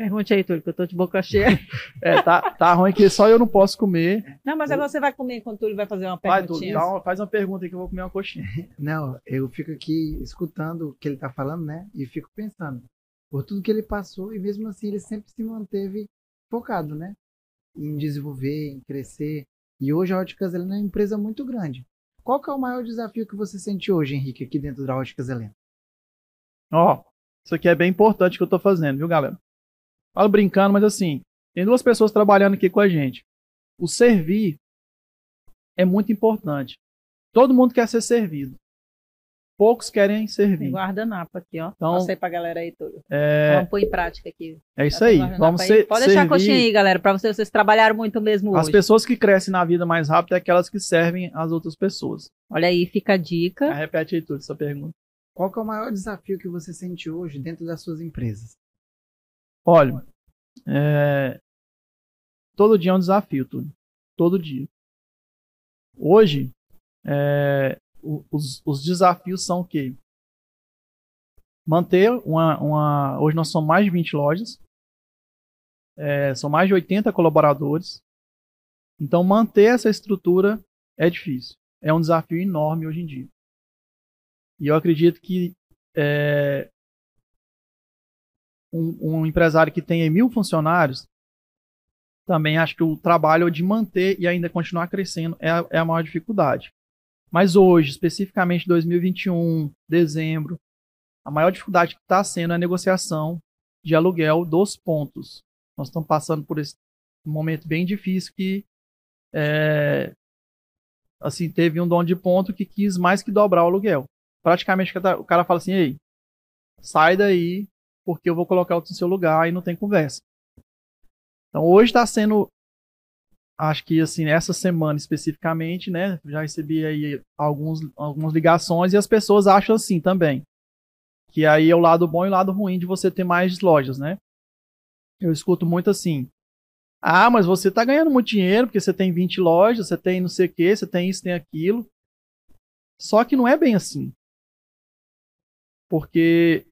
Pergunte aí, Túlio, que eu tô de boca cheia. é, tá, tá ruim que só eu não posso comer. Não, mas agora você vai comer enquanto o Túlio vai fazer uma perguntinha. Vai, Túlio, faz uma pergunta aí que eu vou comer uma coxinha. Não, eu fico aqui escutando o que ele tá falando, né? E fico pensando por tudo que ele passou e mesmo assim ele sempre se manteve focado, né? Em desenvolver, em crescer. E hoje a Óticas é uma empresa muito grande. Qual que é o maior desafio que você sente hoje, Henrique, aqui dentro da Óticas Helena? Ó, oh, isso aqui é bem importante que eu tô fazendo, viu, galera? Falo brincando, mas assim, tem duas pessoas trabalhando aqui com a gente. O servir é muito importante. Todo mundo quer ser servido poucos querem servir. Guardanapo aqui, ó. Então, Passei pra galera aí tudo. É... Vamos pôr em prática aqui. É isso aí. Vamos ser, Pode deixar a coxinha aí, galera, pra vocês, vocês trabalharam muito mesmo As pessoas que crescem na vida mais rápido é aquelas que servem as outras pessoas. Olha aí, fica a dica. Ah, repete aí tudo essa pergunta. Qual que é o maior desafio que você sente hoje dentro das suas empresas? Olha, é... todo dia é um desafio, tudo. Todo dia. Hoje, é os, os desafios são o quê? Manter uma, uma. Hoje nós somos mais de 20 lojas. É, são mais de 80 colaboradores. Então, manter essa estrutura é difícil. É um desafio enorme hoje em dia. E eu acredito que é, um, um, empresário que tenha mil funcionários, também acho que o trabalho de manter e ainda continuar crescendo é a, é a maior dificuldade. Mas hoje, especificamente 2021, dezembro, a maior dificuldade que está sendo é a negociação de aluguel dos pontos. Nós estamos passando por esse momento bem difícil que é, assim teve um dono de ponto que quis mais que dobrar o aluguel. Praticamente o cara fala assim, ei, sai daí porque eu vou colocar outro no seu lugar e não tem conversa. Então hoje está sendo acho que assim, essa semana especificamente, né, já recebi aí alguns, algumas ligações e as pessoas acham assim também. Que aí é o lado bom e o lado ruim de você ter mais lojas, né? Eu escuto muito assim: "Ah, mas você tá ganhando muito dinheiro porque você tem 20 lojas, você tem não sei o que, você tem isso, tem aquilo". Só que não é bem assim. Porque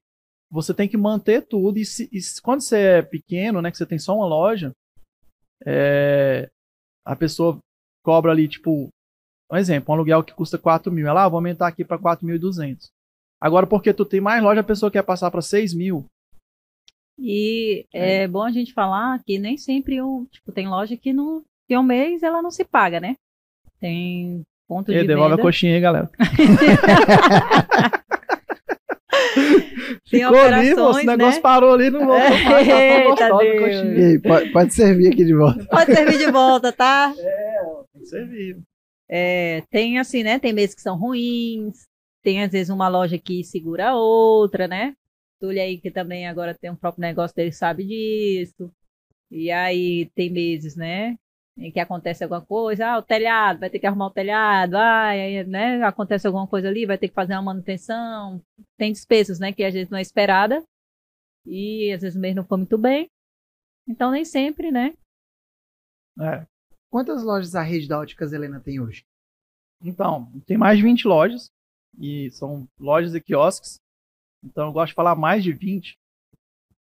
você tem que manter tudo e, se, e quando você é pequeno, né, que você tem só uma loja, é, a pessoa cobra ali, tipo, um exemplo, um aluguel que custa 4 mil. Ela, ah, vou aumentar aqui para 4.200. Agora, porque tu tem mais loja, a pessoa quer passar para 6 mil. E é. é. bom a gente falar que nem sempre tipo, tem loja que no que um mês ela não se paga, né? Tem ponto e de devolve venda. a coxinha aí, galera. Tem Ficou ali, moço, o negócio né? parou ali, não voltou mais. Tá Ei, pode, pode, servir aqui de volta. Pode servir de volta, tá? É, tem que servir. É, tem assim, né? Tem meses que são ruins, tem às vezes uma loja que segura a outra, né? Túlio aí que também agora tem um próprio negócio dele sabe disso. E aí tem meses, né? Em que acontece alguma coisa, ah, o telhado, vai ter que arrumar o telhado, ah, né, acontece alguma coisa ali, vai ter que fazer uma manutenção, tem despesas, né, que às vezes não é esperada, e às vezes o mês não foi muito bem, então nem sempre, né. É. Quantas lojas a rede da Óticas Helena tem hoje? Então, tem mais de 20 lojas, e são lojas e quiosques, então eu gosto de falar mais de 20,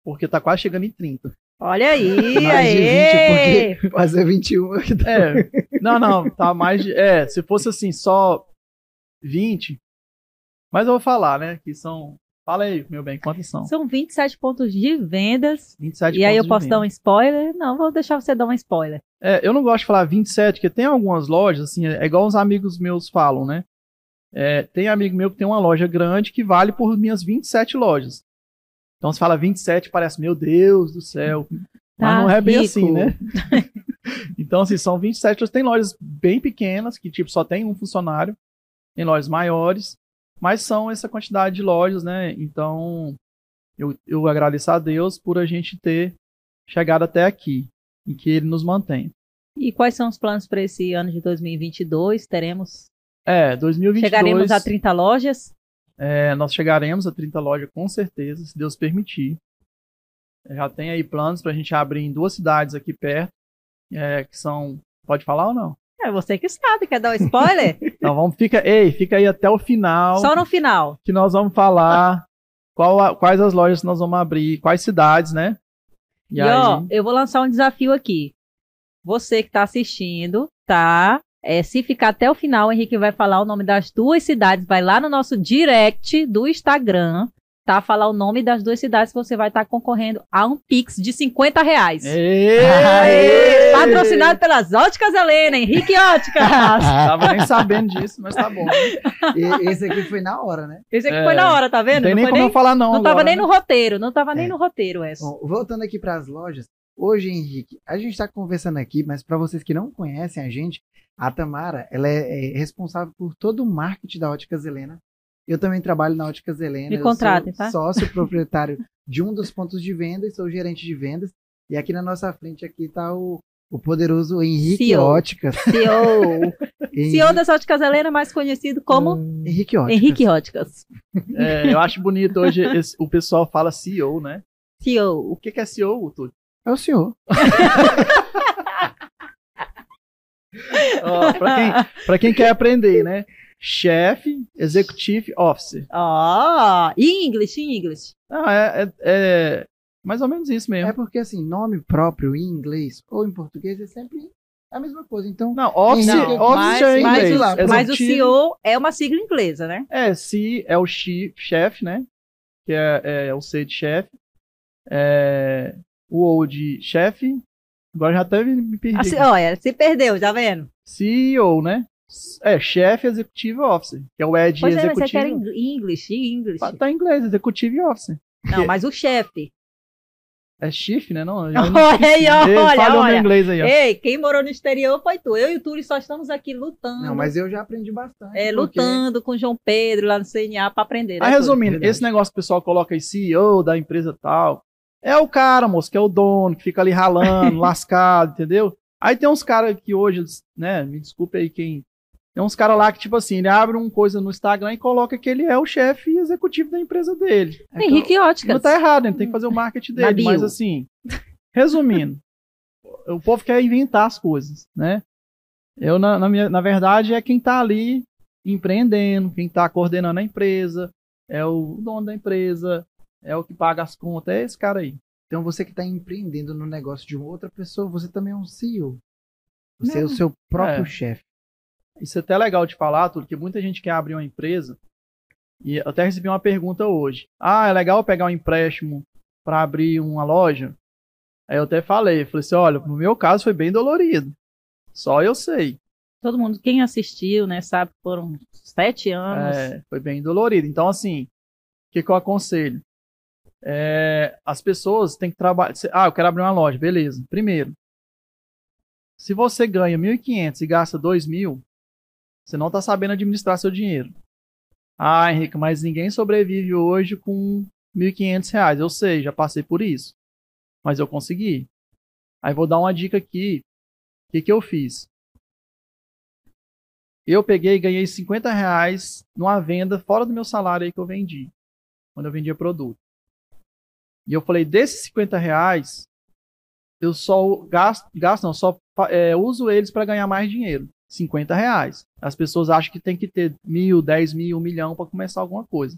porque tá quase chegando em 30. Olha aí, mais de 20, porque fazer 21 aqui tá... É, não, não, tá mais de. É, se fosse assim, só 20. Mas eu vou falar, né? Que são. Fala aí, meu bem, quantos são? São 27 pontos de vendas. 27 e aí eu posso dar um spoiler? Não, vou deixar você dar um spoiler. É, eu não gosto de falar 27, porque tem algumas lojas, assim, é igual os amigos meus falam, né? É, tem amigo meu que tem uma loja grande que vale por minhas 27 lojas. Então se fala 27, parece, meu Deus do céu. Tá Mas não é bem rico. assim, né? Então, assim, são 27 lojas. Tem lojas bem pequenas, que tipo só tem um funcionário. Tem lojas maiores, mas são essa quantidade de lojas, né? Então, eu, eu agradeço a Deus por a gente ter chegado até aqui, em que Ele nos mantém. E quais são os planos para esse ano de 2022? Teremos. É, 2022. Chegaremos a 30 lojas? É, nós chegaremos a 30 lojas com certeza, se Deus permitir. Já tem aí planos para a gente abrir em duas cidades aqui perto, é, que são. Pode falar ou não? É você que sabe, quer dar um spoiler? então vamos, fica, ei, fica aí até o final. Só no final. Que nós vamos falar qual, quais as lojas nós vamos abrir, quais cidades, né? E, e aí... ó, eu vou lançar um desafio aqui. Você que está assistindo, tá? É, se ficar até o final, o Henrique vai falar o nome das duas cidades. Vai lá no nosso direct do Instagram tá? Falar o nome das duas cidades que você vai estar tá concorrendo a um Pix de 50 reais. Aê! Patrocinado pelas Óticas Helena, Henrique Óticas. Tava nem sabendo disso, mas tá bom. E, esse aqui foi na hora, né? Esse aqui é, foi na hora, tá vendo? Não tem nem como nem, eu falar não Não agora, tava nem né? no roteiro, não tava é. nem no roteiro essa. Bom, voltando aqui para as lojas, hoje, Henrique, a gente está conversando aqui, mas para vocês que não conhecem a gente, a Tamara, ela é, é responsável por todo o marketing da Óticas Helena eu também trabalho na Óticas Helena. Me contratem, tá? Sócio proprietário de um dos pontos de venda e sou gerente de vendas. E aqui na nossa frente aqui está o, o poderoso Henrique CEO. Óticas. CEO. CEO das Óticas Helena, mais conhecido como hum, Henrique Óticas. Henrique Óticas. É, eu acho bonito hoje esse, o pessoal fala CEO, né? CEO. O que, que é CEO, Túlio? É o senhor. oh, para quem, quem quer aprender, né? Chef Executive Officer. Ah, em inglês, em inglês. Ah, é, é, é, mais ou menos isso mesmo. É porque, assim, nome próprio em inglês ou em português é sempre a mesma coisa. Então, não, Office, não, office é inglês. Mas, mas, o CEO é uma sigla inglesa, né? É, C é o chefe, né? Que é, é, o C de chefe. É, o O de chefe. Agora já até me perdi. Assim, olha, se perdeu, tá vendo? CEO, né? É, chefe executivo officer, que é o Ed pois executivo. É, mas você quer em inglês, em inglês. Tá, tá em inglês, executivo officer. Não, mas o chefe. É chief, né? Não, olha aí, olha, olha. inglês aí, ó. Ei, quem morou no exterior foi tu. Eu e o Túlio só estamos aqui lutando. Não, mas eu já aprendi bastante. É, porque... lutando com o João Pedro lá no CNA para aprender. Né, ah, resumindo, esse negócio que o pessoal coloca aí, CEO da empresa tal, é o cara, moço, que é o dono, que fica ali ralando, lascado, entendeu? Aí tem uns caras que hoje, né, me desculpe aí quem tem uns caras lá que, tipo assim, ele abre uma coisa no Instagram e coloca que ele é o chefe executivo da empresa dele. Henrique então, Óticas. Não tá errado, ele tem que fazer o marketing dele. Mas assim, resumindo, o povo quer inventar as coisas, né? Eu, na, na, minha, na verdade, é quem tá ali empreendendo, quem tá coordenando a empresa, é o dono da empresa, é o que paga as contas, é esse cara aí. Então você que está empreendendo no negócio de uma outra pessoa, você também é um CEO. Você Não. é o seu próprio é. chefe. Isso é até legal de falar, porque muita gente quer abrir uma empresa. E eu até recebi uma pergunta hoje. Ah, é legal pegar um empréstimo para abrir uma loja? Aí eu até falei, falei assim, olha, no meu caso foi bem dolorido. Só eu sei. Todo mundo, quem assistiu, né, sabe que foram sete anos. É, foi bem dolorido. Então, assim, o que, que eu aconselho? É, as pessoas têm que trabalhar. Ah, eu quero abrir uma loja, beleza. Primeiro, se você ganha 1.500 e gasta 2.000, você não está sabendo administrar seu dinheiro. Ah, Henrique, mas ninguém sobrevive hoje com R$ 1.500. Eu sei, já passei por isso. Mas eu consegui. Aí vou dar uma dica aqui. O que, que eu fiz? Eu peguei e ganhei 50 reais numa venda fora do meu salário aí que eu vendi. Quando eu vendia produto. E eu falei, desses 50 reais, eu só gasto, gasto não, só é, uso eles para ganhar mais dinheiro. 50 reais. As pessoas acham que tem que ter mil, dez mil, um milhão para começar alguma coisa.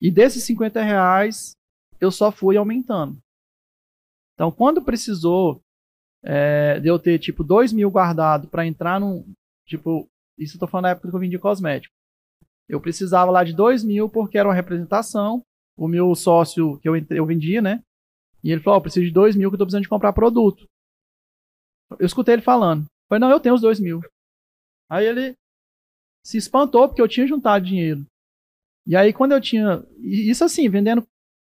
E desses 50 reais, eu só fui aumentando. Então, quando precisou é, de eu ter, tipo, dois mil guardado para entrar num. Tipo, isso eu tô falando da época que eu vendi cosmético. Eu precisava lá de dois mil porque era uma representação. O meu sócio que eu, eu vendia, né? E ele falou: oh, eu preciso de dois mil que eu tô precisando de comprar produto. Eu escutei ele falando. Falei, não, eu tenho os dois mil. Aí ele se espantou porque eu tinha juntado dinheiro. E aí quando eu tinha. Isso assim, vendendo.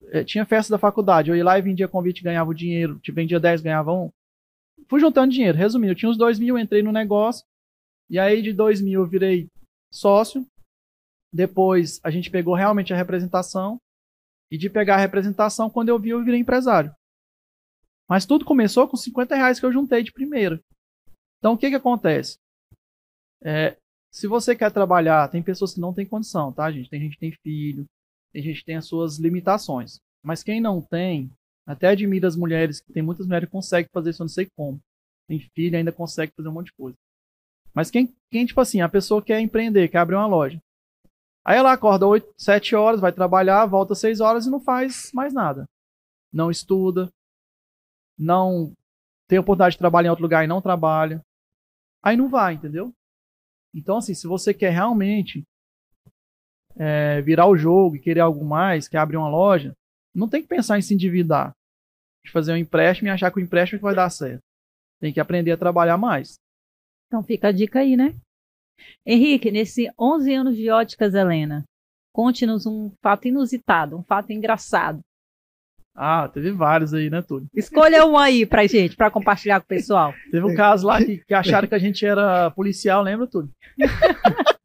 Eh, tinha festa da faculdade. Eu ia lá e vendia convite ganhava o dinheiro. Te vendia 10, ganhava um. fui juntando dinheiro. Resumindo, eu tinha uns 2 mil, entrei no negócio. E aí de 2 mil eu virei sócio. Depois a gente pegou realmente a representação. E de pegar a representação, quando eu vi, eu virei empresário. Mas tudo começou com 50 reais que eu juntei de primeira. Então o que que acontece? É, se você quer trabalhar, tem pessoas que não têm condição, tá, gente? Tem gente que tem filho, tem gente que tem as suas limitações. Mas quem não tem, até admira as mulheres, que tem muitas mulheres que conseguem fazer isso, eu não sei como. Tem filho ainda consegue fazer um monte de coisa. Mas quem, quem, tipo assim, a pessoa quer empreender, quer abrir uma loja. Aí ela acorda 8, 7 horas, vai trabalhar, volta 6 horas e não faz mais nada. Não estuda, não tem oportunidade de trabalhar em outro lugar e não trabalha. Aí não vai, entendeu? Então, assim, se você quer realmente é, virar o jogo e querer algo mais, quer abrir uma loja, não tem que pensar em se endividar, de fazer um empréstimo e achar que o empréstimo vai dar certo. Tem que aprender a trabalhar mais. Então fica a dica aí, né? Henrique, nesses 11 anos de óticas Helena, conte-nos um fato inusitado, um fato engraçado. Ah, teve vários aí, né, Túlio? Escolha um aí pra gente, pra compartilhar com o pessoal. Teve um caso lá que, que acharam que a gente era policial, lembra, Túlio?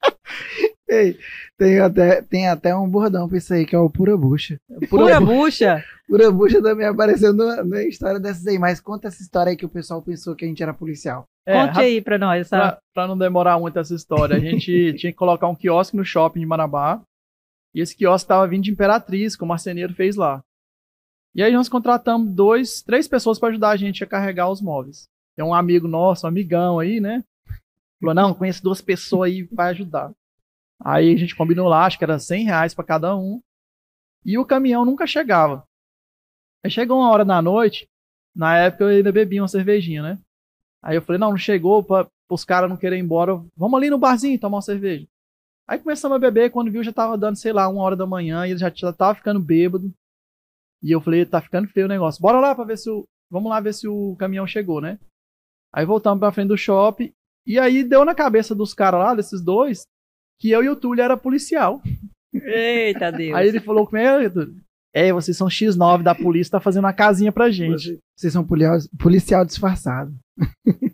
Ei, tem até, tem até um bordão pra isso aí, que é o pura bucha. Pura bucha? Pura bucha também apareceu na, na história dessas aí, mas conta essa história aí que o pessoal pensou que a gente era policial. É, Conte aí pra nós. Essa... Pra, pra, não demorar muito essa história, a gente tinha que colocar um quiosque no shopping de Marabá, e esse quiosque tava vindo de Imperatriz, que o marceneiro fez lá. E aí nós contratamos dois, três pessoas para ajudar a gente a carregar os móveis. Tem um amigo nosso, um amigão aí, né? Falou, não, conheço duas pessoas aí para ajudar. Aí a gente combinou lá, acho que era 100 reais para cada um. E o caminhão nunca chegava. Aí chegou uma hora da noite, na época eu ainda bebia uma cervejinha, né? Aí eu falei, não, não chegou, para os caras não querem ir embora, vamos ali no barzinho tomar uma cerveja. Aí começamos a beber, quando viu já tava dando, sei lá, uma hora da manhã, e ele já, já tava ficando bêbado. E eu falei, tá ficando feio o negócio, bora lá pra ver se o... Vamos lá ver se o caminhão chegou, né? Aí voltamos pra frente do shopping, e aí deu na cabeça dos caras lá, desses dois, que eu e o Túlio era policial. Eita Deus. Aí ele falou comigo, é, Túlio? É, vocês são X9 da polícia, tá fazendo uma casinha pra gente. Vocês são policial, policial disfarçado.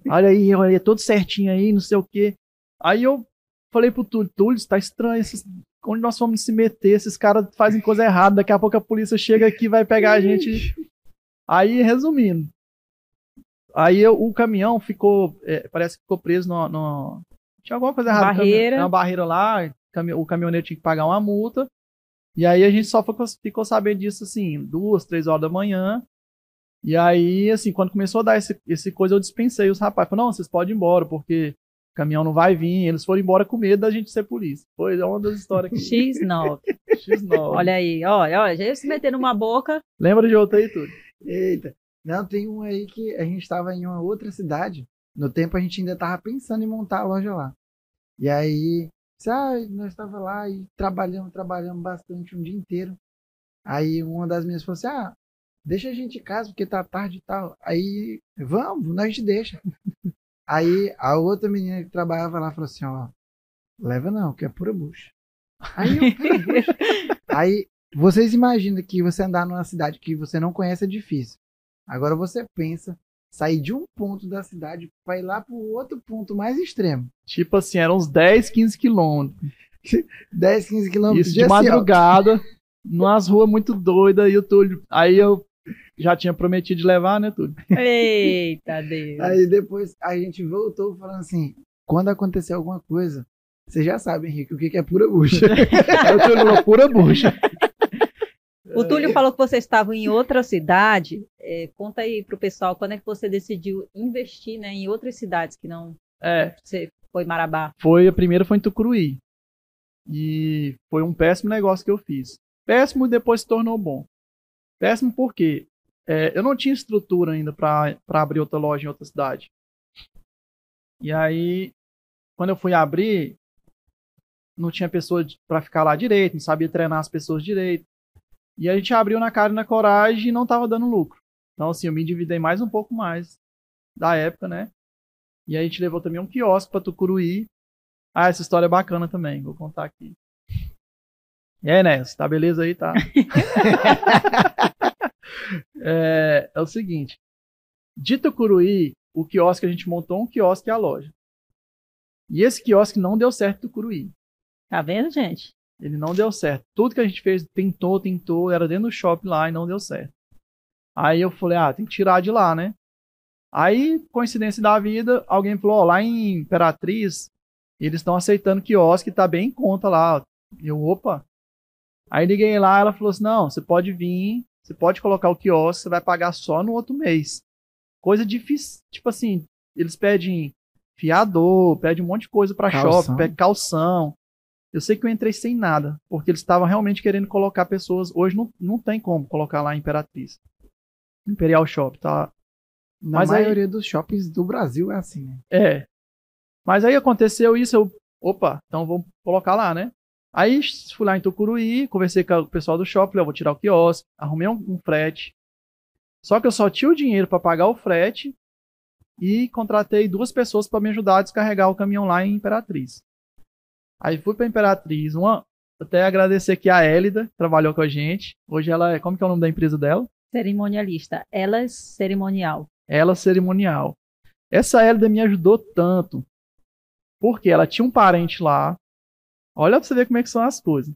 Olha aí, olha aí, todo certinho aí, não sei o quê. Aí eu falei pro Túlio, Túlio, tá estranho, esses, onde nós vamos se meter? Esses caras fazem coisa errada, daqui a pouco a polícia chega aqui e vai pegar a gente. Aí, resumindo. Aí eu, o caminhão ficou, é, parece que ficou preso no, no, tinha alguma coisa errada. Barreira. Uma barreira lá, o caminhoneiro tinha que pagar uma multa. E aí a gente só ficou sabendo disso, assim, duas, três horas da manhã. E aí, assim, quando começou a dar esse, esse coisa, eu dispensei os rapazes. Falei, não, vocês podem ir embora, porque o caminhão não vai vir. Eles foram embora com medo da gente ser polícia. Foi uma das histórias que... X9. X9. Olha aí, olha, olha, já ia se meter numa boca. Lembra de outro aí, tudo? Eita. Não, tem um aí que a gente estava em uma outra cidade. No tempo a gente ainda tava pensando em montar a loja lá. E aí, ah, nós estava lá e trabalhamos, trabalhamos bastante um dia inteiro. Aí uma das minhas falou assim: ah, deixa a gente em casa porque tá tarde e tal. Aí, vamos, nós te deixa. aí a outra menina que trabalhava lá falou assim: ó, leva não, que é pura bucha. Aí, eu, pura bucha. aí vocês imaginam que você andar numa cidade que você não conhece é difícil. Agora você pensa sair de um ponto da cidade para ir lá para o outro ponto mais extremo. Tipo assim, eram uns 10, 15 quilômetros. 10, 15 quilômetros. Isso de, madrugada, nas ruas muito doidas, e o Túlio. Aí eu já tinha prometido de levar, né, Túlio? Eita Deus. Aí depois a gente voltou falando assim: quando acontecer alguma coisa, você já sabe, Henrique, o que é pura bucha. Aí o Túlio falou: pura bucha. O Túlio falou que você estava em outra cidade. É, conta aí para o pessoal quando é que você decidiu investir né, em outras cidades que não é. você foi Marabá. Foi a primeira foi em Tucuruí. E foi um péssimo negócio que eu fiz. Péssimo e depois se tornou bom. Péssimo porque é, eu não tinha estrutura ainda para abrir outra loja em outra cidade. E aí, quando eu fui abrir, não tinha pessoa para ficar lá direito, não sabia treinar as pessoas direito. E a gente abriu na cara e na coragem e não tava dando lucro. Então, assim, eu me endividei mais um pouco mais da época, né? E aí a gente levou também um quiosque pra Tucuruí. Ah, essa história é bacana também, vou contar aqui. E aí, Ness, tá beleza aí, tá? é, é o seguinte. De Tucuruí, o quiosque a gente montou um quiosque e a loja. E esse quiosque não deu certo do Curuí. Tá vendo, gente? Ele não deu certo. Tudo que a gente fez, tentou, tentou, era dentro do shopping lá e não deu certo. Aí eu falei, ah, tem que tirar de lá, né? Aí, coincidência da vida, alguém falou, ó, lá em Imperatriz, eles estão aceitando quiosque, tá bem em conta lá. Eu, opa. Aí liguei lá, ela falou assim, não, você pode vir, você pode colocar o quiosque, você vai pagar só no outro mês. Coisa difícil, tipo assim, eles pedem fiador, pedem um monte de coisa para shopping, pedem calção. Eu sei que eu entrei sem nada, porque eles estavam realmente querendo colocar pessoas. Hoje não, não tem como colocar lá Imperatriz. Imperial Shop, tá? Na Mas maioria aí, dos shoppings do Brasil é assim, né? É. Mas aí aconteceu isso, eu. Opa, então vamos colocar lá, né? Aí fui lá em Tucuruí, conversei com o pessoal do shopping, eu vou tirar o quiosque, arrumei um, um frete. Só que eu só tinha o dinheiro para pagar o frete e contratei duas pessoas para me ajudar a descarregar o caminhão lá em Imperatriz. Aí fui para Imperatriz, uma até agradecer aqui a Elida, que trabalhou com a gente. Hoje ela é, como que é o nome da empresa dela? Cerimonialista, Elas Cerimonial. Ela Cerimonial. Essa Elida me ajudou tanto, porque ela tinha um parente lá. Olha pra você ver como é que são as coisas.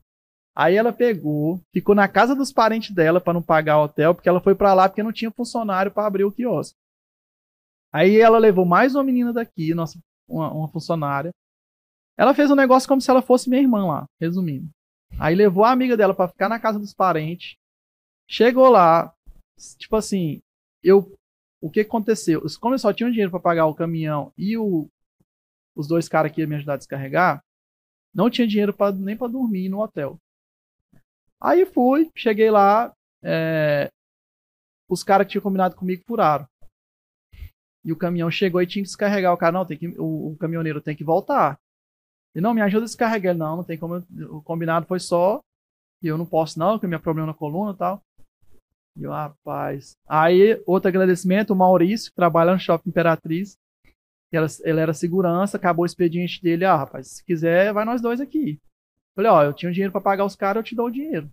Aí ela pegou, ficou na casa dos parentes dela para não pagar o hotel, porque ela foi para lá porque não tinha funcionário para abrir o quiosque. Aí ela levou mais uma menina daqui, nossa, uma, uma funcionária. Ela fez um negócio como se ela fosse minha irmã lá, resumindo. Aí levou a amiga dela para ficar na casa dos parentes. Chegou lá, tipo assim, eu o que aconteceu? Como eu só tinha dinheiro para pagar o caminhão e o, os dois caras que iam me ajudar a descarregar, não tinha dinheiro pra, nem para dormir no hotel. Aí fui, cheguei lá, é, os caras que tinham combinado comigo furaram. E o caminhão chegou e tinha que descarregar o cara. Não, tem que, o, o caminhoneiro tem que voltar. E não, me ajuda a descarregar. Ele, não, não tem como. O combinado foi só. E eu não posso, não, porque minha problema na coluna e tal. E eu, rapaz. Aí, outro agradecimento, o Maurício, que trabalha no Shopping Imperatriz. Ele, ele era segurança, acabou o expediente dele. Ah, rapaz, se quiser, vai nós dois aqui. Falei, ó, eu tinha um dinheiro para pagar os caras, eu te dou o dinheiro.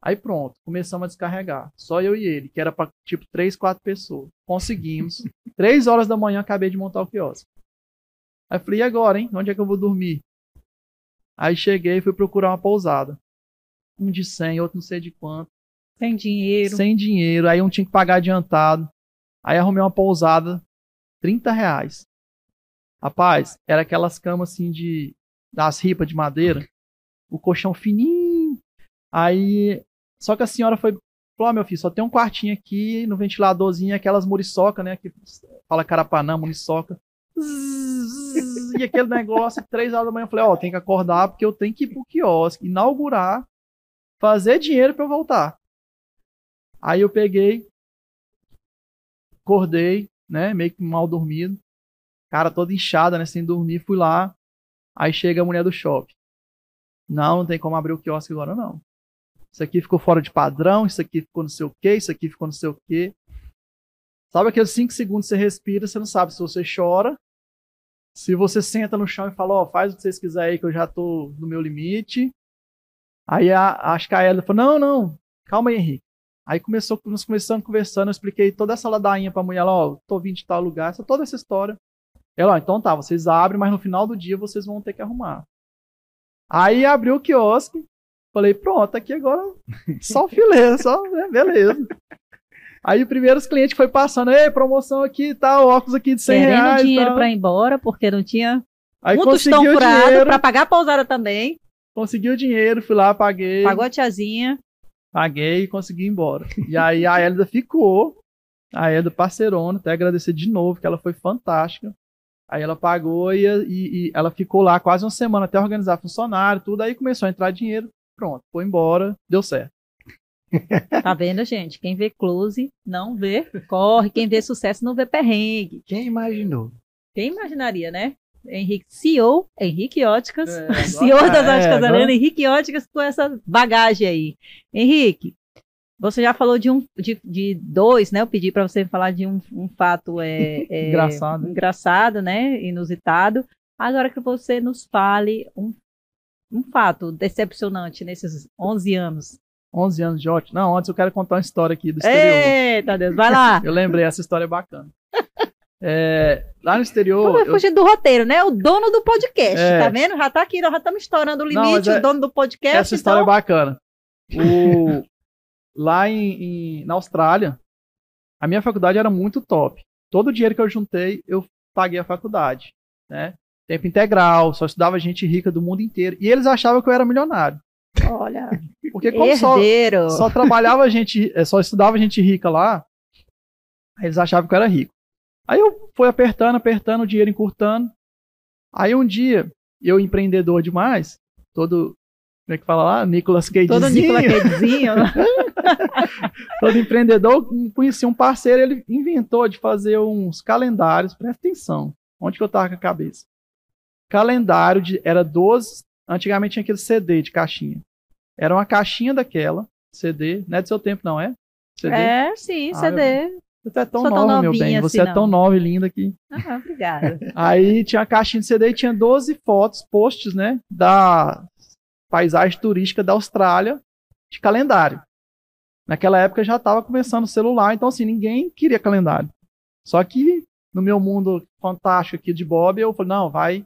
Aí pronto, começamos a descarregar. Só eu e ele, que era para tipo três, quatro pessoas. Conseguimos. Três horas da manhã acabei de montar o quiosque. Aí falei, e agora, hein? Onde é que eu vou dormir? Aí cheguei e fui procurar uma pousada. Um de 100, outro não sei de quanto. Sem dinheiro. Sem dinheiro. Aí um tinha que pagar adiantado. Aí arrumei uma pousada, 30 reais. Rapaz, era aquelas camas assim de. das ripas de madeira. O colchão fininho. Aí só que a senhora foi. Falou, oh, meu filho, só tem um quartinho aqui no ventiladorzinho, aquelas muriçoca, né? Que fala carapanã, muriçoca. E aquele negócio, três horas da manhã, eu falei, ó, oh, tem que acordar porque eu tenho que ir pro quiosque, inaugurar, fazer dinheiro para eu voltar. Aí eu peguei, acordei, né, meio que mal dormido, cara toda inchada, né, sem dormir, fui lá, aí chega a mulher do shopping. Não, não tem como abrir o quiosque agora não. Isso aqui ficou fora de padrão, isso aqui ficou não sei o que, isso aqui ficou não sei o que. Sabe aqueles 5 segundos que você respira, você não sabe se você chora, se você senta no chão e fala, ó, oh, faz o que vocês quiserem aí que eu já tô no meu limite. Aí a, acho que a Ela falou, não, não, calma aí, Henrique. Aí começou, nós começamos conversando, eu expliquei toda essa ladainha pra mulher, ó, oh, tô vindo de tal lugar, essa, toda essa história. Ela, ó, então tá, vocês abrem, mas no final do dia vocês vão ter que arrumar. Aí abriu o quiosque, Falei, pronto, aqui agora só filé, só, né, beleza. Aí o primeiro cliente foi passando, ei, promoção aqui e tá, tal, óculos aqui de 100 Querendo reais. dinheiro para ir embora, porque não tinha Aí um tostão furado para pagar a pousada também. Consegui o dinheiro, fui lá, paguei. Pagou a tiazinha. Paguei e consegui ir embora. E aí a Elida ficou, a Elida parceirona, até agradecer de novo, que ela foi fantástica. Aí ela pagou e, e, e, ela ficou lá quase uma semana até organizar funcionário, tudo. Aí começou a entrar dinheiro. Pronto, foi embora, deu certo. Tá vendo, gente? Quem vê close não vê corre, quem vê sucesso não vê perrengue. Quem imaginou? Quem imaginaria, né? Henrique, CEO, Henrique Óticas, é, CEO das é, Óticas Helena, Henrique Óticas com essa bagagem aí. Henrique, você já falou de um, de, de dois, né? Eu pedi para você falar de um, um fato é, é, engraçado. engraçado, né? Inusitado. Agora que você nos fale um um fato decepcionante nesses 11 anos? 11 anos de ótimo. Não, antes eu quero contar uma história aqui do exterior. Eita Deus, vai lá. eu lembrei, essa história é bacana. É, lá no exterior. Vamos eu- fugir do roteiro, né? O dono do podcast, É. tá vendo? Já tá aqui, nós já estamos estourando o Não, limite, mas é- o dono do podcast. essa história então... é bacana. O- lá em, em- na Austrália, a minha faculdade era muito top. Todo o dinheiro que eu juntei, eu paguei a faculdade, né? Tempo integral, só estudava gente rica do mundo inteiro. E eles achavam que eu era milionário. Olha, Porque como só, herdeiro. só trabalhava gente, eh, só estudava gente rica lá, eles achavam que eu era rico. Aí eu fui apertando, apertando, o dinheiro encurtando. Aí um dia, eu empreendedor demais, todo, como é que fala lá? Nicolas Cage. Todo Nicolas Cagezinho. todo empreendedor, conheci um parceiro, ele inventou de fazer uns calendários, presta atenção, onde que eu tava com a cabeça. Calendário de, era 12, antigamente tinha aquele CD de caixinha. Era uma caixinha daquela, CD, não é do seu tempo não, é? CD? é, sim, Ah, CD. Você é tão sou tão nova, meu novinha bem, você assim, é tão não. nova e linda aqui. Ah, obrigada. Aí tinha a caixinha de CD e tinha 12 fotos, posts, né, da paisagem turística da Austrália de calendário. Naquela época já estava começando o celular, então assim, ninguém queria calendário. Só que no meu mundo fantástico aqui de Bob, eu falei, não, vai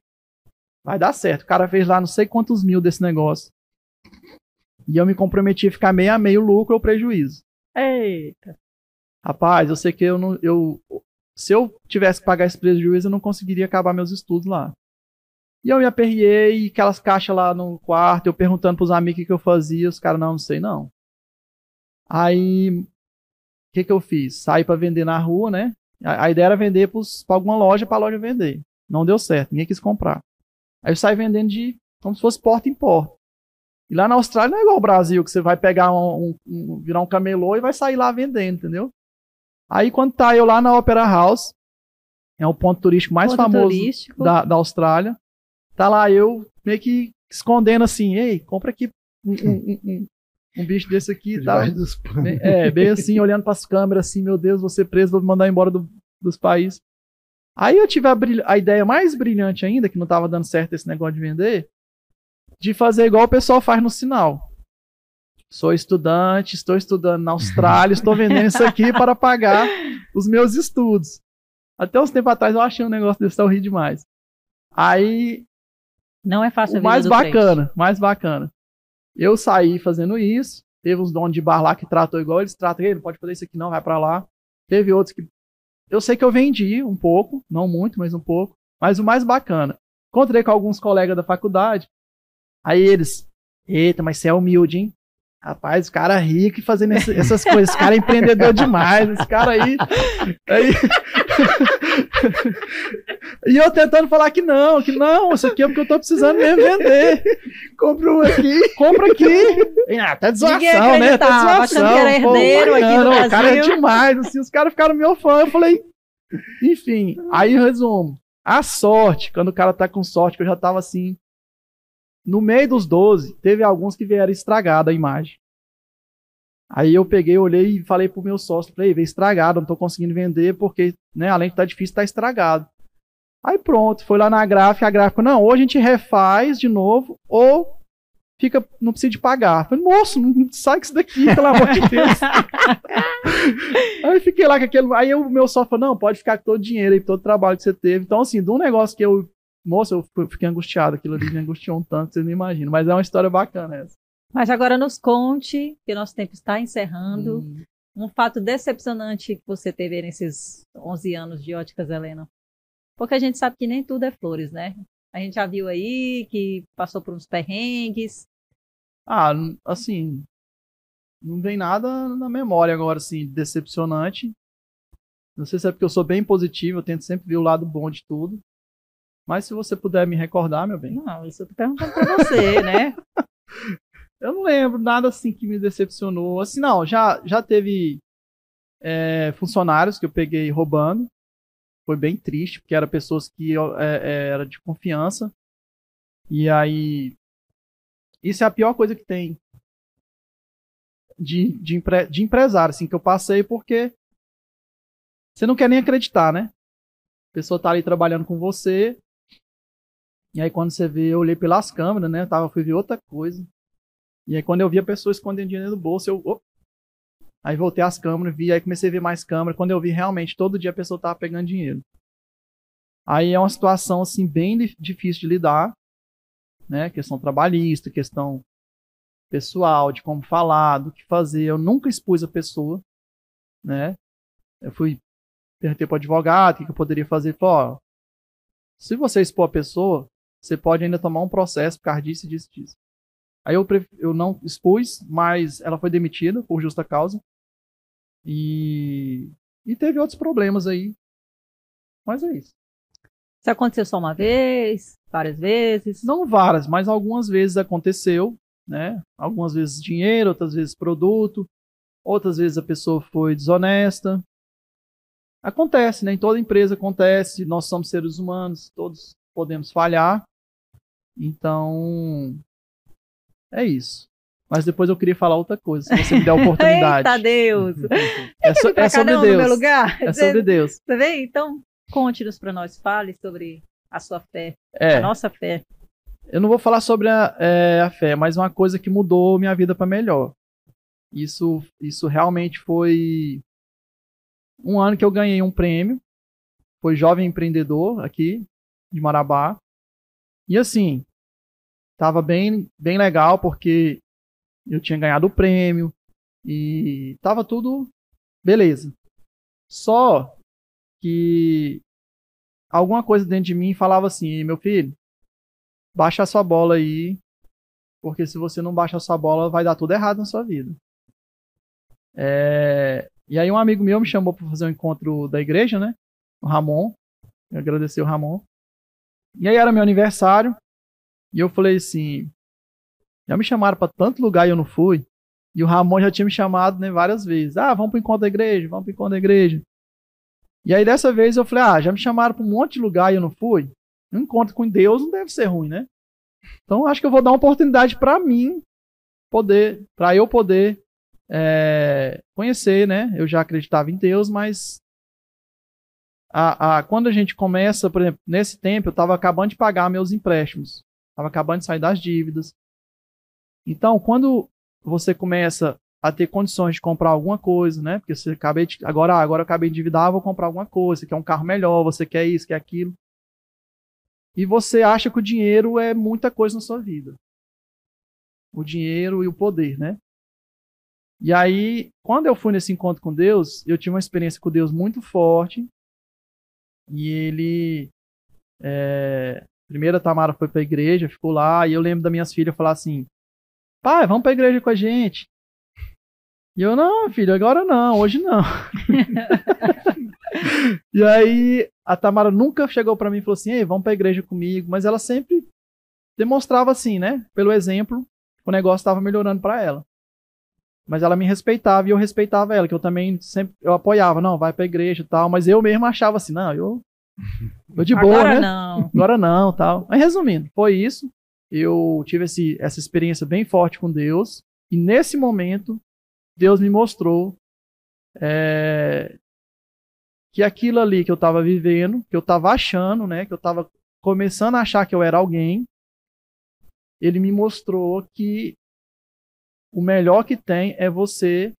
vai dar certo. O cara fez lá não sei quantos mil desse negócio. E eu me comprometi a ficar meio a meio lucro ou prejuízo. Eita. Rapaz, eu sei que eu não. Eu, se eu tivesse que pagar esse prejuízo, eu não conseguiria acabar meus estudos lá. E eu me aperriei, aquelas caixas lá no quarto, eu perguntando pros amigos o que, que eu fazia, os caras, não, não sei não. Aí, o que, que eu fiz? Saí pra vender na rua, né? A, a ideia era vender pros, pra alguma loja, pra loja vender. Não deu certo, ninguém quis comprar. Aí eu saí vendendo de como se fosse porta em porta. E lá na Austrália não é igual ao Brasil, que você vai pegar um, um- um- virar um camelô e vai sair lá vendendo, entendeu? Aí quando tá eu lá na Opera House, é o ponto turístico mais Ponto famoso turístico. da, da Austrália, tá lá eu meio que escondendo assim, ei, compra aqui um, um- um- um- bicho desse aqui e tal. Dos panos. É, bem assim, olhando pras câmeras, assim, meu Deus, vou ser preso, vou me mandar embora do- dos países. Aí eu tive a, a ideia mais brilhante ainda, que não tava dando certo esse negócio de vender, de fazer igual o pessoal faz no sinal. Sou estudante, estou estudando na Austrália, estou vendendo isso aqui para pagar os meus estudos. Até uns tempos atrás eu achei um negócio desse tão rir demais. Aí Não é fácil o mais crente. bacana, mais bacana. Eu saí fazendo isso. Teve uns donos de bar lá que tratou igual eles tratam. Ei, não pode fazer isso aqui não, vai pra lá. Teve outros que. Eu sei que eu vendi um pouco, não muito, mas um pouco. Mas o mais bacana. Encontrei com alguns colegas da faculdade. Aí eles. Eita, mas você é humilde, hein? Rapaz, o cara é rico e fazendo essas coisas. Esse cara é empreendedor demais. Esse cara aí. aí... e eu tentando falar que não, que não, isso aqui é porque eu tô precisando mesmo vender. Compra um aqui. Compra aqui. Ah, tá né? Tá de acreditava, zoação. achando que era herdeiro Pô, aqui bacana, O cara é demais. Assim, os caras ficaram meu fã. Eu falei. Enfim, aí resumo. A sorte, quando o cara tá com sorte, que eu já tava assim. No meio dos 12, teve alguns que vieram estragada a imagem. Aí eu peguei, olhei e falei pro meu sócio, falei, veio estragado, não tô conseguindo vender, porque, né, além de estar difícil, tá estragado. Aí pronto, foi lá na gráfica, a gráfica, não, ou a gente refaz de novo, ou fica, não precisa de pagar. Falei, moço, não sai com isso daqui, pelo amor de Deus. aí fiquei lá com aquele. Aí o meu sócio falou, não, pode ficar com todo o dinheiro aí, todo o trabalho que você teve. Então, assim, de um negócio que eu. Moça, eu fiquei angustiado, aquilo ali me angustiou um tanto, vocês não imaginam. Mas é uma história bacana essa. Mas agora nos conte, que nosso tempo está encerrando, Hum. um fato decepcionante que você teve nesses 11 anos de Óticas Helena. Porque a gente sabe que nem tudo é flores, né? A gente já viu aí que passou por uns perrengues. Ah, assim. Não vem nada na memória agora, assim, decepcionante. Não sei se é porque eu sou bem positivo, eu tento sempre ver o lado bom de tudo. Mas se você puder me recordar, meu bem. Não, isso eu tô perguntando pra você, né? Eu não lembro nada assim que me decepcionou. Assim, não, já, já teve é, funcionários que eu peguei roubando. Foi bem triste, porque eram pessoas que é, é, era de confiança. E aí. Isso é a pior coisa que tem de, de, empre, de empresário, assim, que eu passei, porque você não quer nem acreditar, né? A pessoa tá ali trabalhando com você. E aí quando você vê, eu olhei pelas câmeras, né? Eu tava, fui ver outra coisa. E aí quando eu vi a pessoa escondendo dinheiro no bolso, eu. op. Aí voltei às câmeras, vi, aí comecei a ver mais câmeras. Quando eu vi realmente, todo dia a pessoa tava pegando dinheiro. Aí é uma situação assim bem difícil de lidar, né? Questão trabalhista, questão pessoal, de como falar, do que fazer. Eu nunca expus a pessoa, né? Eu fui perguntei para advogado o que, que eu poderia fazer. Falei, ó, se você expor a pessoa, você pode ainda tomar um processo por causa disso, disso, disso. Aí eu, eu não expus, mas ela foi demitida por justa causa. E, e teve outros problemas aí. Mas é isso. Isso aconteceu só uma vez? Várias vezes? Não várias, mas algumas vezes aconteceu, né? Algumas vezes dinheiro, outras vezes produto, outras vezes a pessoa foi desonesta. Acontece, né? Em toda empresa acontece, nós somos seres humanos, todos podemos falhar. Então, é isso. Mas depois eu queria falar outra coisa, se você me der a oportunidade. Eita Deus! é, so, é sobre Deus. meu lugar? É sobre Deus. Você vê? Então, Conte-nos para nós, fale sobre a sua fé, é, a nossa fé. Eu não vou falar sobre a, é, a fé, mas uma coisa que mudou minha vida para melhor. Isso, isso realmente foi um ano que eu ganhei um prêmio. Foi jovem empreendedor aqui de Marabá. E assim, tava bem, bem legal porque eu tinha ganhado o prêmio e tava tudo beleza. Só que alguma coisa dentro de mim falava assim: meu filho, baixa a sua bola aí, porque se você não baixa a sua bola, vai dar tudo errado na sua vida. É... E aí um amigo meu me chamou para fazer um encontro da igreja, né? O Ramon. Eu agradeci o Ramon. E aí era meu aniversário. E eu falei assim: já me chamaram para tanto lugar e eu não fui. E o Ramon já tinha me chamado né, várias vezes. Ah, vamos para encontro da igreja, vamos para encontro da igreja. E aí dessa vez eu falei, ah, já me chamaram para um monte de lugar e eu não fui. Um encontro com Deus não deve ser ruim, né? Então acho que eu vou dar uma oportunidade para mim poder, para eu poder é, conhecer, né? Eu já acreditava em Deus, mas a, a, quando a gente começa, por exemplo, nesse tempo eu estava acabando de pagar meus empréstimos, estava acabando de sair das dívidas. Então, quando você começa a ter condições de comprar alguma coisa, né? Porque você acabei de, agora, agora eu acabei de endividar, vou comprar alguma coisa, você quer um carro melhor, você quer isso, quer aquilo. E você acha que o dinheiro é muita coisa na sua vida. O dinheiro e o poder, né? E aí, quando eu fui nesse encontro com Deus, eu tive uma experiência com Deus muito forte. E ele. É, primeiro a Tamara foi para a igreja, ficou lá, e eu lembro das minhas filhas falar assim: pai, vamos para a igreja com a gente. E eu, não, filho, agora não, hoje não. e aí a Tamara nunca chegou para mim e falou assim: Ei, vamos pra igreja comigo. Mas ela sempre demonstrava assim, né? Pelo exemplo, o negócio estava melhorando para ela. Mas ela me respeitava e eu respeitava ela, que eu também sempre eu apoiava, não, vai pra igreja e tal. Mas eu mesmo achava assim, não, eu. Eu de boa, Agora né? não. Agora não, tal. Mas resumindo, foi isso. Eu tive esse, essa experiência bem forte com Deus. E nesse momento, Deus me mostrou é, que aquilo ali que eu estava vivendo, que eu estava achando, né, que eu estava começando a achar que eu era alguém, ele me mostrou que o melhor que tem é você